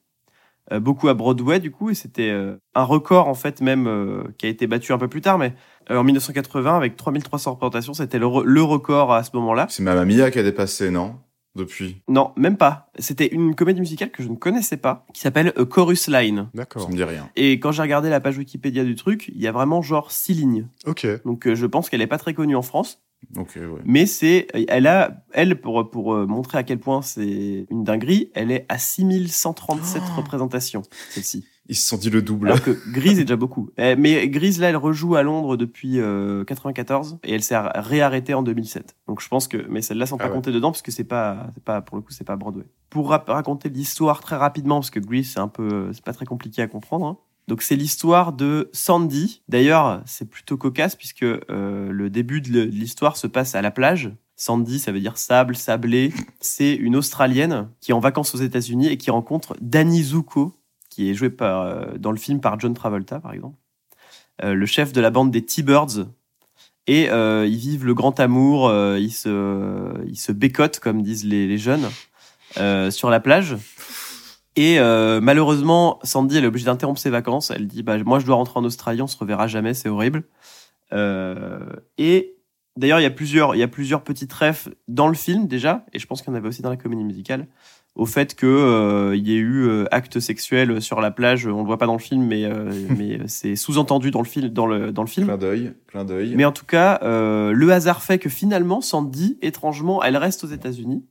Euh, beaucoup à Broadway, du coup, et c'était euh, un record, en fait, même, euh, qui a été battu un peu plus tard, mais en 1980, avec 3300 représentations, c'était le, re- le record à ce moment-là. C'est Mamma Mia qui a dépassé, non? Depuis? Non, même pas. C'était une comédie musicale que je ne connaissais pas, qui s'appelle A Chorus Line. D'accord. Ça me dit rien. Et quand j'ai regardé la page Wikipédia du truc, il y a vraiment genre six lignes. Ok. Donc euh, je pense qu'elle est pas très connue en France, Ok, ouais. mais c'est, elle a, elle pour pour euh, montrer à quel point c'est une dinguerie, elle est à 6137 Oh. représentations celle-ci. Ils se sont dit le double. Alors que Grise est déjà beaucoup. Eh, Mais Grise là, elle rejoue à Londres depuis euh, 94 et elle s'est réarrêtée en 2007. Donc je pense que, mais celles-là sont Ah pas ouais. comptées dedans parce que c'est pas, c'est pas pour le coup c'est pas Broadway. Pour raconter l'histoire très rapidement parce que Grise c'est un peu, c'est pas très compliqué à comprendre. hein. Donc c'est l'histoire de Sandy. D'ailleurs, c'est plutôt cocasse puisque euh, le début de l'histoire se passe à la plage. Sandy, ça veut dire sable, sablé. C'est une Australienne qui est en vacances aux États-Unis et qui rencontre Danny Zuko, qui est joué euh, dans le film par John Travolta, par exemple, euh, le chef de la bande des T-Birds. Et ils vivent le grand amour, ils, se, ils se bécotent, comme disent les, jeunes, sur la plage. Et euh, malheureusement, Sandy, elle est obligée d'interrompre ses vacances. Elle dit bah, Moi, je dois rentrer en Australie, on se reverra jamais, c'est horrible. Euh, et d'ailleurs, il y, a plusieurs- il y a plusieurs petits trèfles dans le film déjà, et je pense qu'il y en avait aussi dans la comédie musicale. au fait que euh, y ait eu euh, acte sexuel sur la plage. On le voit pas dans le film, mais euh, mais c'est sous-entendu dans le film dans le dans le film. Clin d'œil, clin d'œil. Mais en tout cas, euh, le hasard fait que finalement, Sandy, étrangement, elle reste aux États-Unis.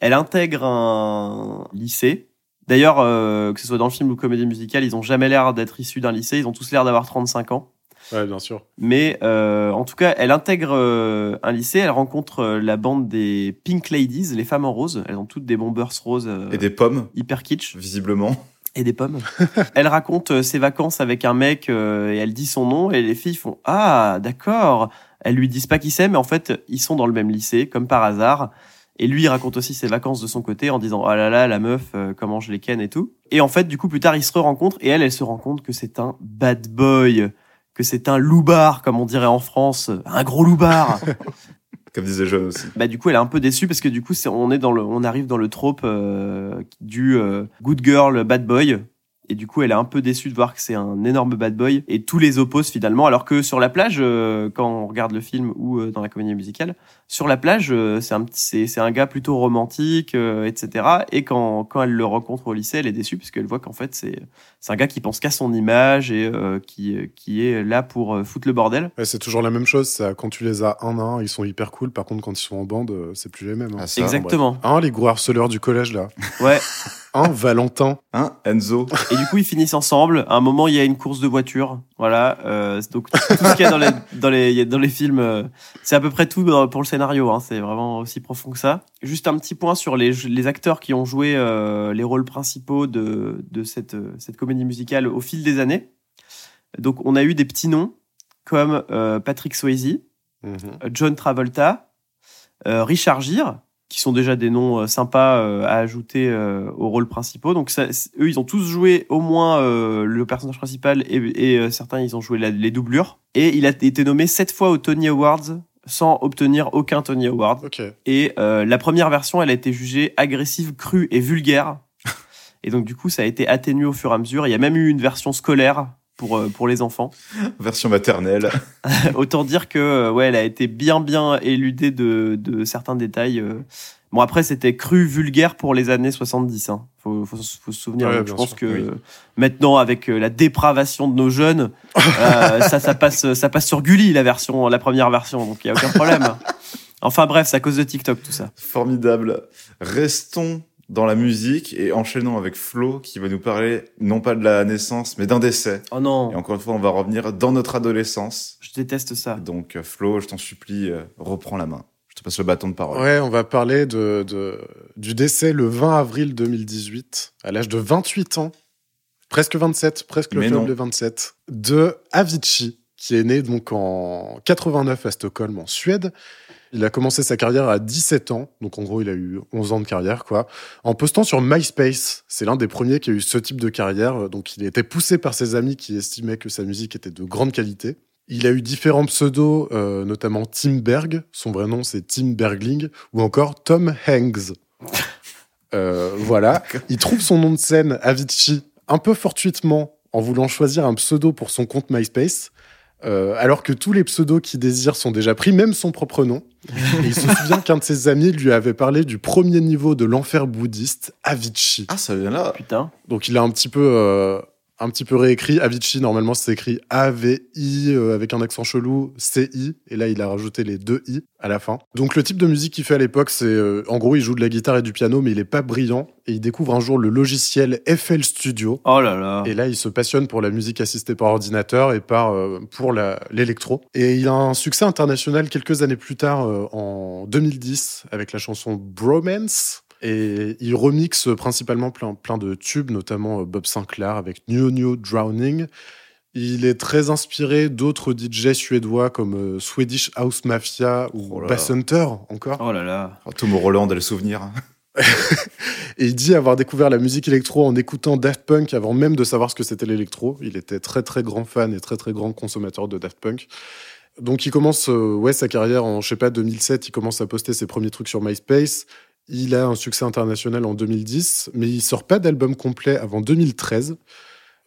Elle intègre un lycée. D'ailleurs, euh, que ce soit dans le film ou comédie musicale, ils ont jamais l'air d'être issus d'un lycée. Ils ont tous l'air d'avoir 35 ans. Ouais, bien sûr. Mais euh, en tout cas, elle intègre euh, un lycée. Elle rencontre euh, la bande des Pink Ladies, les femmes en rose. Elles ont toutes des bombers roses euh, Et des pommes, hyper kitsch visiblement. et des pommes. elle raconte euh, ses vacances avec un mec euh, et elle dit son nom et les filles font ah d'accord. Elles lui disent pas qui c'est, mais en fait ils sont dans le même lycée comme par hasard. Et lui il raconte aussi ses vacances de son côté en disant ah là là la meuf euh, comment je les ken et tout. Et en fait du coup plus tard ils se rencontrent et elle elle se rend compte que c'est un bad boy, que c'est un loupard comme on dirait en France, un gros loupard. Comme disait Jeune aussi. bah du coup elle est un peu déçue parce que du coup c'est on est dans le on arrive dans le trope euh, du euh, good girl bad boy et du coup elle est un peu déçue de voir que c'est un énorme bad boy et tous les opposent finalement alors que sur la plage euh, quand on regarde le film ou dans la comédie musicale sur la plage euh, c'est un c'est gars plutôt romantique euh, etc et quand quand elle le rencontre au lycée elle est déçue parce qu'elle voit qu'en fait c'est c'est un gars qui pense qu'à son image et euh, qui qui est là pour euh, foutre le bordel Ouais, c'est toujours la même chose. Ça, quand tu les as un à un, ils sont hyper cool. Par contre, quand ils sont en bande, euh, c'est plus les mêmes. hein. Ah, ça, exactement Hein, les gros harceleurs du collège, là. ouais Hein, Valentin. Hein, Enzo Et du coup, ils finissent ensemble. À un moment, il y a une course de voiture. Voilà. Euh, donc, tout ce qu'il y a dans les, dans les, dans films, euh, c'est à peu près tout pour le scénario. Hein. C'est vraiment aussi profond que ça. Juste un petit point sur les, les acteurs qui ont joué euh, les rôles principaux de, de cette, euh, cette comédie musicale au fil des années. Donc, on a eu des petits noms comme euh, Patrick Swayze, Mhm. John Travolta, euh, Richard Gere, qui sont déjà des noms sympas à ajouter aux rôles principaux. Donc ça, eux, ils ont tous joué au moins le personnage principal et, et, certains, ils ont joué la- les doublures. Et il a été nommé sept fois aux Tony Awards sans obtenir aucun Tony Award. Et euh, la première version, elle a été jugée agressive, crue et vulgaire. Et donc du coup, ça a été atténué au fur et à mesure. Il y a même eu une version scolaire pour, euh, pour les enfants. version maternelle. Autant dire que euh, ouais, elle a été bien bien éludée de, de certains détails. euh. Bon après c'était cru vulgaire pour les années 70. Hein. Faut, faut, faut se souvenir. Ouais, Donc, je pense sûr, que oui. maintenant avec euh, la dépravation de nos jeunes, euh, ça ça passe ça passe sur Gulli la version la première version. Donc il y a aucun problème. Enfin bref, c'est à cause de TikTok tout ça. Formidable. Restons dans la musique et enchaînons avec Flo qui va nous parler non pas de la naissance mais d'un décès. Oh non, Et encore une fois, on va revenir dans notre adolescence. je déteste ça. Donc euh, Flo, je t'en supplie, euh, reprends la main. Je te passe le bâton de parole. Ouais, on va parler de, de- du décès le 20 avril 2018, à l'âge de 28 ans, presque 27, presque le faible des 27, de Avicii, qui est né donc en 89 à Stockholm, en Suède. Il a commencé sa carrière à 17 ans, donc en gros il a eu 11 ans de carrière, quoi, en postant sur MySpace. C'est l'un des premiers qui a eu ce type de carrière, donc il était poussé par ses amis qui estimaient que sa musique était de grande qualité. Il a eu différents pseudos, euh, notamment Tim Berg, son vrai nom c'est Tim Bergling, ou encore Tom Hanks. Euh, voilà. Il trouve son nom de scène, Avicii, un peu fortuitement en voulant choisir un pseudo pour son compte MySpace, euh, alors que tous les pseudos qu'il désire sont déjà pris, même son propre nom. Et il se souvient qu'un de ses amis lui avait parlé du premier niveau de l'enfer bouddhiste, Avicii. Ah, ça vient là. Putain. Donc il a un petit peu, euh, un petit peu réécrit. Avicii, normalement, c'est écrit A-V-I euh, avec un accent chelou, C-I. Et là, il a rajouté les deux I à la fin. Donc le type de musique qu'il fait à l'époque, c'est euh, en gros, il joue de la guitare et du piano, mais il est pas brillant. Et il découvre un jour le logiciel FL Studio. Oh là là. Et là, il se passionne pour la musique assistée par ordinateur et par euh, pour l'électro. Et il a un succès international quelques années plus tard, en 2010, avec la chanson Bromance. Et il remixe principalement plein, plein de tubes, notamment euh, Bob Sinclair avec New New Drowning. Il est très inspiré d'autres DJ suédois comme euh, Swedish House Mafia ou Oh. Bass Hunter encore. Oh là là. Oh, Tom Roland a le souvenir. Et il dit avoir découvert la musique électro en écoutant Daft Punk avant même de savoir ce que c'était l'électro. Il était très très grand fan et très très grand consommateur de Daft Punk. Donc il commence euh, ouais sa carrière en je sais pas 2007, il commence à poster ses premiers trucs sur MySpace. Il a un succès international en 2010, mais il sort pas d'album complet avant 2013.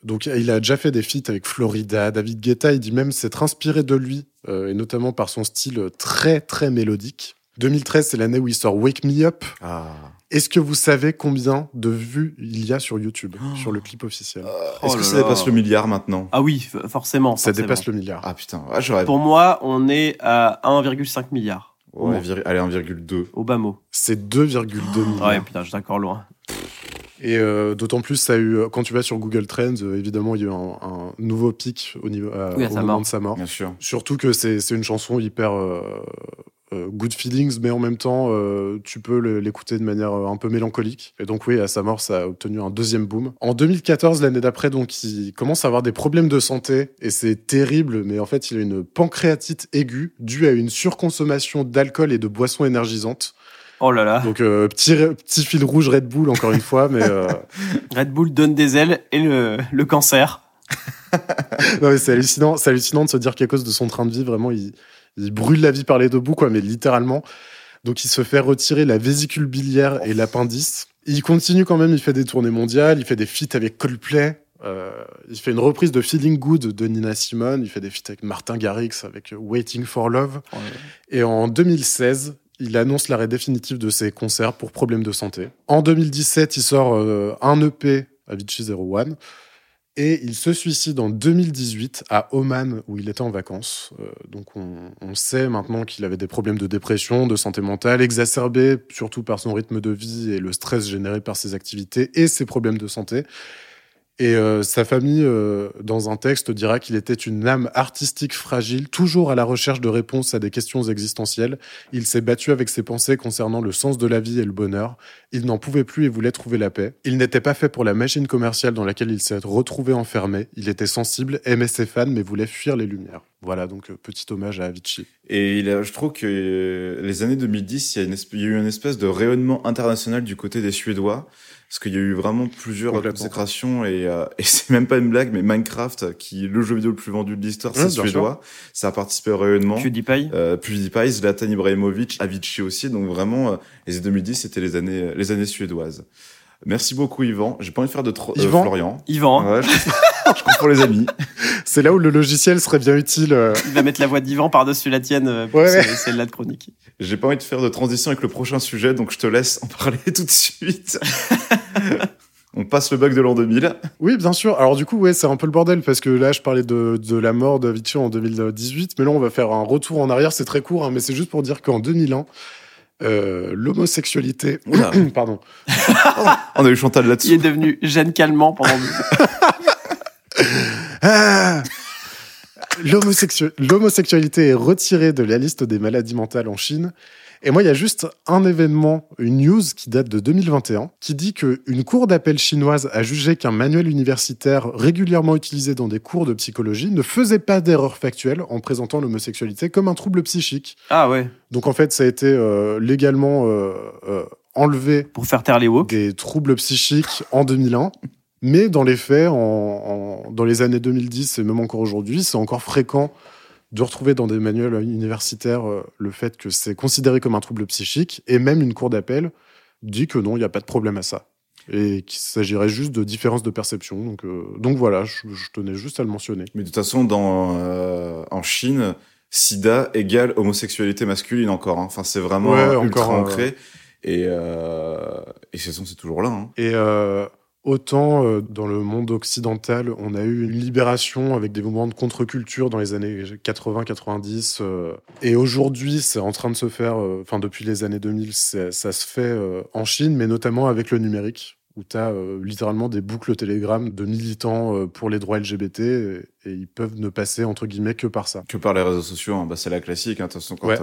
Donc il a déjà fait des feats avec Florida, David Guetta, il dit même s'être inspiré de lui, euh, et notamment par son style très très mélodique. 2013, c'est l'année où il sort Wake Me Up, Ah. Est-ce que vous savez combien de vues il y a sur YouTube, sur le clip officiel? Est-ce Oh que là ça là. dépasse le milliard maintenant? Ah oui, forcément. Ça forcément. dépasse le milliard. Ah putain. Pour moi, on est à 1,5 milliard. Ouais, vir- allez, 1,2. Au bas mot. C'est 2,2 milliards. Ouais, putain, je suis d'accord loin. Et euh, d'autant plus, ça a eu, quand tu vas sur Google Trends, euh, évidemment, il y a eu un, un nouveau pic au, niveau, euh, Oui, à au sa moment mort. de sa mort. Bien sûr. Surtout que c'est c'est une chanson hyper euh, euh, good feelings, mais en même temps, euh, tu peux l'écouter de manière euh, un peu mélancolique. Et donc, oui, à sa mort, ça a obtenu un deuxième boom. En 2014, l'année d'après, donc, il commence à avoir des problèmes de santé, et c'est terrible, mais en fait, il a une pancréatite aiguë due à une surconsommation d'alcool et de boissons énergisantes. Oh là là. Donc, euh, petit, petit fil rouge Red Bull, encore une fois, mais... euh, Red Bull donne des ailes et le, le cancer. Non, mais c'est hallucinant, c'est hallucinant de se dire qu'à cause de son train de vie, vraiment, il, il brûle la vie par les deux bouts, quoi, mais littéralement. Donc, il se fait retirer la vésicule biliaire et l'appendice. Il continue quand même, il fait des tournées mondiales, il fait des feats avec Coldplay. euh, il fait une reprise de Feeling Good de Nina Simone. Il fait des feats avec Martin Garrix, avec Waiting for Love. Et en 2016, il annonce l'arrêt définitif de ses concerts pour problèmes de santé. En 2017, il sort euh, un EP, Avicii Zero One. Et il se suicide en 2018 à Oman, où il était en vacances. Euh, donc on, on sait maintenant qu'il avait des problèmes de dépression, de santé mentale, exacerbés surtout par son rythme de vie et le stress généré par ses activités et ses problèmes de santé. Et euh, sa famille, euh, dans un texte, dira qu'il était une âme artistique fragile, toujours à la recherche de réponses à des questions existentielles. Il s'est battu avec ses pensées concernant le sens de la vie et le bonheur. Il n'en pouvait plus et voulait trouver la paix. Il n'était pas fait pour la machine commerciale dans laquelle il s'est retrouvé enfermé. Il était sensible, aimait ses fans, mais voulait fuir les lumières. Voilà, donc euh, petit hommage à Avicii. Et je trouve que les années 2010, il y, a une esp- il y a eu une espèce de rayonnement international du côté des Suédois. Parce qu'il y a eu vraiment plusieurs consécrations et, euh, et c'est même pas une blague, mais Minecraft, qui est le jeu vidéo le plus vendu de l'histoire, c'est suédois. Ça a participé au rayonnement. PewDiePie. Euh, PewDiePie, Zlatan Ibrahimovic, Avicii aussi. Donc vraiment, euh, les années 2010, c'était les années, les années suédoises. Merci beaucoup, Yvan. J'ai pas envie de faire de trop, Yvan Florian. Yvan. Ouais, je, je comprends les amis. C'est là où le logiciel serait bien utile. euh. il va mettre la voix d'Yvan par-dessus la tienne euh, pour Ouais, ce- ouais. celle-là de chronique. J'ai pas envie de faire de transition avec le prochain sujet, donc je te laisse en parler tout de suite. On passe le bug de l'an 2000. Oui, bien sûr. Alors du coup, ouais, c'est un peu le bordel parce que là, je parlais de, de la mort d'Avicii en 2018, mais là, on va faire un retour en arrière. C'est très court, hein, mais c'est juste pour dire qu'en 2001, euh, l'homosexualité, pardon, On a eu Chantal Il est là-dessus. devenu Jeanne Calment pendant. Ah L'homosexu- L'homosexualité est retirée de la liste des maladies mentales en Chine. Et moi, il y a juste un événement, une news qui date de 2021, qui dit qu'une cour d'appel chinoise a jugé qu'un manuel universitaire régulièrement utilisé dans des cours de psychologie ne faisait pas d'erreur factuelle en présentant l'homosexualité comme un trouble psychique. Ah ouais, Donc en fait, ça a été euh, légalement euh, euh, enlevé pour faire taire les woke. des troubles psychiques en 2001. Mais dans les faits, en, en- dans les années 2010 et même encore aujourd'hui, c'est encore fréquent de retrouver dans des manuels universitaires euh, le fait que c'est considéré comme un trouble psychique. Et même une cour d'appel dit que non, il n'y a pas de problème à ça. Et qu'il s'agirait juste de différences de perception. Donc, euh, donc voilà, je, je tenais juste à le mentionner. Mais de toute façon, dans, euh, en Chine, sida égale homosexualité masculine encore. hein. Enfin, c'est vraiment Ouais, ultra encore, ancré. Et, euh, et c'est c'est toujours là. hein. Et autant euh, dans le monde occidental, on a eu une libération avec des mouvements de contre-culture dans les années 80-90. euh, et aujourd'hui, c'est en train de se faire, euh, enfin depuis les années 2000, c'est- ça se fait euh, en Chine, mais notamment avec le numérique, où tu as littéralement des boucles Telegram de militants euh, pour les droits LGBT, et, et ils peuvent ne passer, entre guillemets, que par ça. Que par les réseaux sociaux, hein. bah, c'est la classique. hein. De toute façon, quand, Ouais.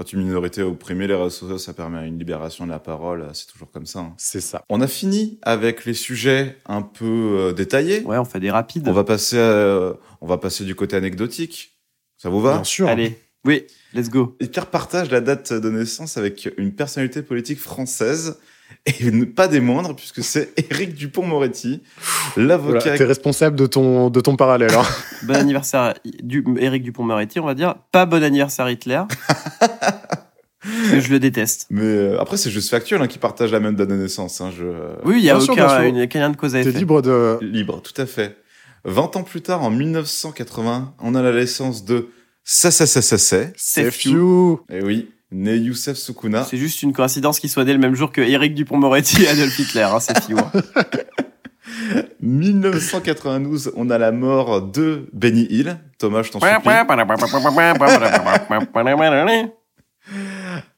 Euh, quand une minorité est opprimée, les réseaux sociaux, ça permet une libération de la parole. C'est toujours comme ça. hein. C'est ça. On a fini avec les sujets un peu euh, détaillés. Ouais, on fait des rapides. On va passer, à- on va passer du côté anecdotique. Ça vous va? Bien sûr. Allez, oui, let's go. Pierre partage la date de naissance avec une personnalité politique française et pas des moindres puisque c'est Éric Dupont-Moretti, l'avocat. Voilà, T'es responsable de ton, de ton parallèle. hein. Bon anniversaire du Éric Dupont-Moretti, on va dire. Pas bon anniversaire Hitler. Je le déteste. Mais euh, après c'est juste factuel hein, qui partage la même date de naissance. Hein, je... Oui, il y a Bien aucun, sûr. une- lien de cause à T'es effet. libre de. Libre, tout à fait. 20 ans plus tard, en 1980, on a la naissance de ça, ça, ça, ça, c'est. C'est F you. Et oui, né Youssef Soukouna. C'est juste une coïncidence qu'il soit né le même jour que Éric Dupont-Moretti et Adolf Hitler, hein, c'est fio. 1992, on a la mort de Benny Hill. Thomas, je t'en supplie.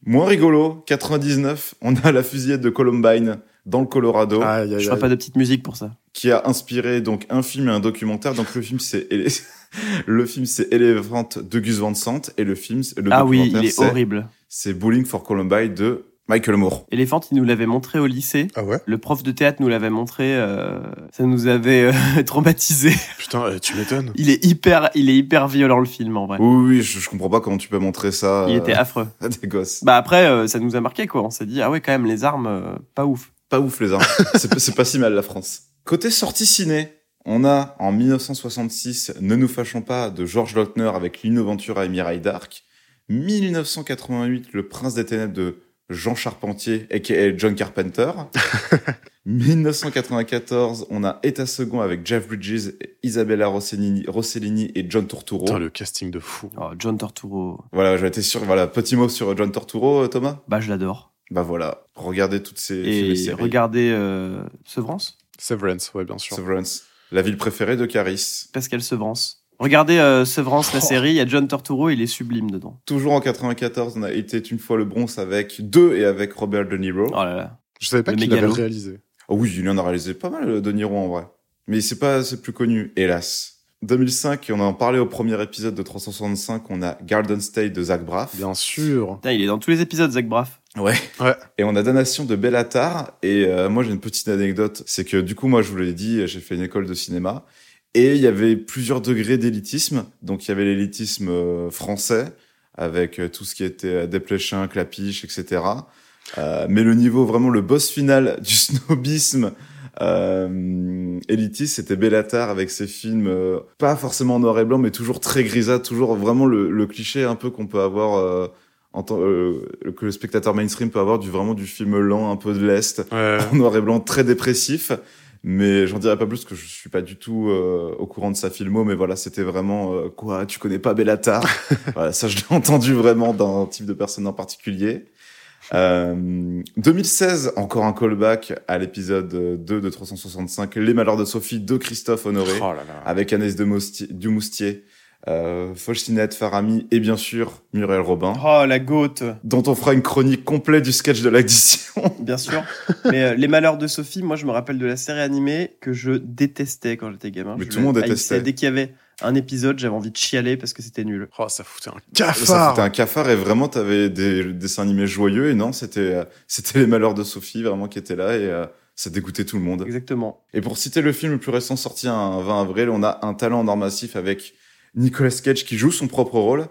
Moins rigolo, 99, on a la fusillade de Columbine dans le Colorado, Aïe, aïe, Je ferai pas de petite musique pour ça. qui a inspiré donc un film et un documentaire. Donc le film c'est le film c'est Elephant de Gus Van Sant et le film le Ah oui, documentaire il est c'est horrible. c'est Bowling for Columbine de Michael Moore. Elephant, il nous l'avait montré au lycée. Ah ouais? Le prof de théâtre nous l'avait montré. euh, ça nous avait euh, traumatisé. Putain, eh, tu m'étonnes. Il est hyper, il est hyper violent le film en vrai. Oui, oui, oui, je, je comprends pas comment tu peux montrer ça Il euh, était affreux. à des gosses. Bah après, euh, ça nous a marqué quoi. On s'est dit ah ouais quand même les armes, euh, pas ouf. Pas ouf les armes. c'est pas- c'est pas si mal la France. Côté sortie ciné, on a en 1966 Ne nous fâchons pas de George Lautner avec Lino Ventura et Mireille Dark. 1988 Le Prince des Ténèbres de Jean Charpentier aka John Carpenter. 1994, on a État second avec Jeff Bridges, Isabella Rossellini, Rossellini et John Turturro. Putain, le casting de fou. Oh, John Torturo, Voilà, j'ai été sûr. Voilà, petit mot sur John Turturro, euh, Thomas? bah je l'adore. Bah voilà, regardez toutes ces Et séries. regardez euh, Severance, Severance, ouais, bien sûr. Severance, la ville préférée de Caris. Pascal Severance. Regardez euh, Severance la série, il y a John Torturo, il est sublime dedans. Toujours en 94, on a été une fois le bronze avec deux et avec Robert De Niro. Oh là là. Je savais pas qu'il mégalo. réalisé. Oh oui, il en a réalisé pas mal De Niro en vrai, mais c'est pas c'est plus connu, hélas. 2005, et on en parlait au premier épisode de 365, on a Garden State de Zach Braff. Bien sûr. Putain, il est dans tous les épisodes, Zach Braff. Ouais. Ouais. Et on a Damnation de Bellatar. Et euh, moi, j'ai une petite anecdote. C'est que du coup, moi, je vous l'ai dit, j'ai fait une école de cinéma. Et il y avait plusieurs degrés d'élitisme. Donc, il y avait l'élitisme euh, français, avec euh, tout ce qui était euh, Desplechin, Clapiche, etc. Euh, mais le niveau, vraiment, le boss final du snobisme euh, élitiste, c'était Bellatar avec ses films, euh, pas forcément en noir et blanc, mais toujours très grisâtre, toujours vraiment le, le cliché un peu qu'on peut avoir... euh, en euh, que le spectateur mainstream peut avoir du vraiment du film lent, un peu de l'est, Ouais. en noir et blanc, très dépressif. Mais j'en dirai pas plus parce que je suis pas du tout euh, au courant de sa filmo, mais voilà, c'était vraiment euh, quoi, tu connais pas Bellatar? Voilà, ça je l'ai entendu vraiment d'un type de personne en particulier. Euh, 2016, encore un callback à l'épisode 2 de 365, Les Malheurs de Sophie de Christophe Honoré, Oh là là. avec Agnès de Moustier, Dumoustier, euh, Fauchinette Farami et bien sûr Muriel Robin Oh la goutte, dont on fera une chronique complète du sketch de l'addition. bien sûr. Mais euh, Les Malheurs de Sophie, moi je me rappelle de la série animée que je détestais quand j'étais gamin. Mais Je tout le monde détestait. Dès qu'il y avait un épisode, j'avais envie de chialer parce que c'était nul. Oh, ça foutait un Ça cafard. c'était un cafard et vraiment t'avais des dessins animés joyeux et non c'était euh, c'était les malheurs de Sophie vraiment qui étaient là et euh, ça dégoûtait tout le monde. Exactement. Et pour citer le film le plus récent sorti un 20 avril, on a un talent en or massif avec Nicolas Cage qui joue son propre rôle,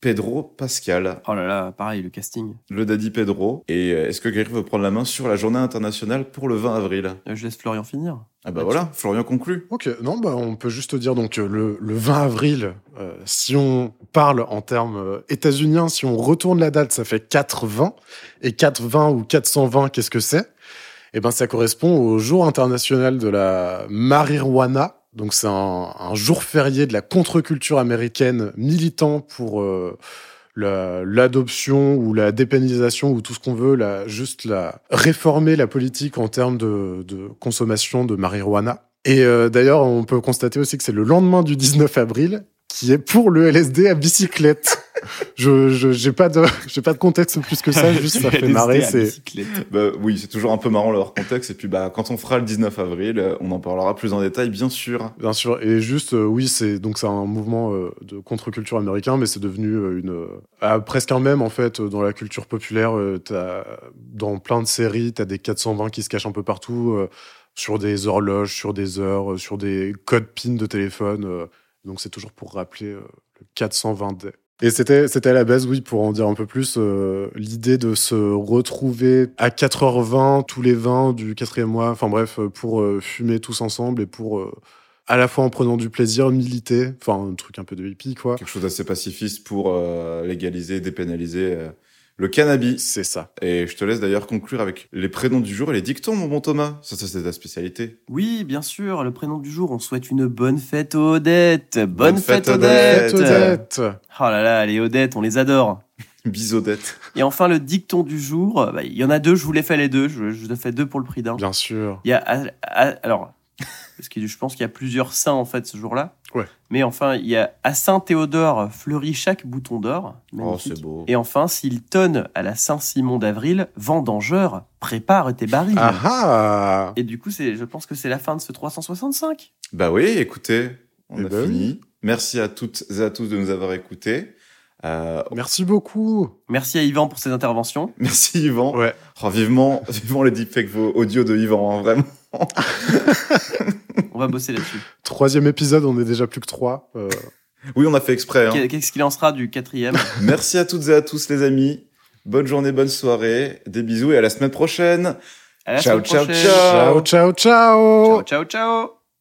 Pedro Pascal, Oh là là, pareil, le casting. le daddy Pedro. Et euh, est-ce que quelqu'un veut prendre la main sur la journée internationale pour le 20 avril? Euh, Je laisse Florian finir. Ah bah voilà, Florian conclut. Ok, non, bah, on peut juste dire donc euh, le, le 20 avril, euh, si on parle en termes euh, états-uniens, si on retourne la date, ça fait 420. Et 420 ou 420, qu'est-ce que c'est? Eh ben, ça correspond au jour international de la marijuana. Donc, c'est un, jour férié de la contre-culture américaine militant pour euh, la- l'adoption ou la dépénalisation ou tout ce qu'on veut, juste la réformer la politique en termes de, de consommation de marijuana. Et euh, d'ailleurs, on peut constater aussi que c'est le lendemain du 19 avril qui est pour le LSD à bicyclette. je je- j'ai pas de j'ai pas de contexte plus que ça, juste ça fait marrer. C'est Bah oui, c'est toujours un peu marrant leur contexte. Et puis bah quand on fera le 19 avril, euh, on en parlera plus en détail, bien sûr. Bien sûr, et juste, euh, oui, c'est donc c'est un mouvement euh, de contre-culture américain, mais c'est devenu euh, une euh, ah, presque un même en fait euh, dans la culture populaire. euh, t'as- dans plein de séries, t'as des 420 qui se cachent un peu partout euh, sur des horloges, sur des heures, euh, sur des codes PIN de téléphone. Donc c'est toujours pour rappeler euh, le 420 d Et c'était c'était à la base, oui, pour en dire un peu plus, euh, l'idée de se retrouver à 4h20 tous les 20 du quatrième mois. Enfin bref, euh, pour fumer tous ensemble et pour à la fois en prenant du plaisir, militer, enfin un truc un peu de hippie quoi. Quelque chose d'assez pacifiste pour légaliser, dépénaliser le cannabis. C'est ça. Et je te laisse d'ailleurs conclure avec les prénoms du jour et les dictons, mon bon Thomas. Ça, ça c'est ta spécialité. Oui, bien sûr, le prénom du jour, on souhaite une bonne fête aux Odette. Bonne, Bonne fête, fête, Odette. Odette. Oh là là, les Odettes, on les adore. Bisodette. Et enfin, le dicton du jour. bah, Il y en a deux, je vous les fais les deux. Je, je vous ai fait deux pour le prix d'un. Bien sûr. Il y a- alors, parce que je pense qu'il y a plusieurs saints en fait ce jour-là. Ouais. Mais enfin, il y a à Saint Théodore fleurit chaque bouton d'or. Oh, c'est beau. Et enfin, s'il tonne à la Saint-Simon d'Avril, vendangeur, prépare tes barils. Ah ah Et du coup, c'est, je pense que c'est la fin de ce 365. Bah oui, écoutez, on Eh a ben fini. Merci à toutes et à tous de nous avoir écoutés. Euh, Merci beaucoup. Merci à Yvan pour ses interventions. merci Yvan. Ouais. Oh, vivement, vivement les deepfakes vos audio de Yvan, hein, vraiment. On va bosser là-dessus. Troisième épisode, on est déjà plus que trois. Euh, Oui, on a fait exprès. hein. Qu'est- Qu'est-ce qu'il en sera du quatrième? Merci à toutes et à tous les amis. Bonne journée, bonne soirée. Des bisous et à la semaine prochaine. À la Ciao, semaine ciao, prochaine. ciao. ciao, ciao, ciao Ciao, ciao, ciao.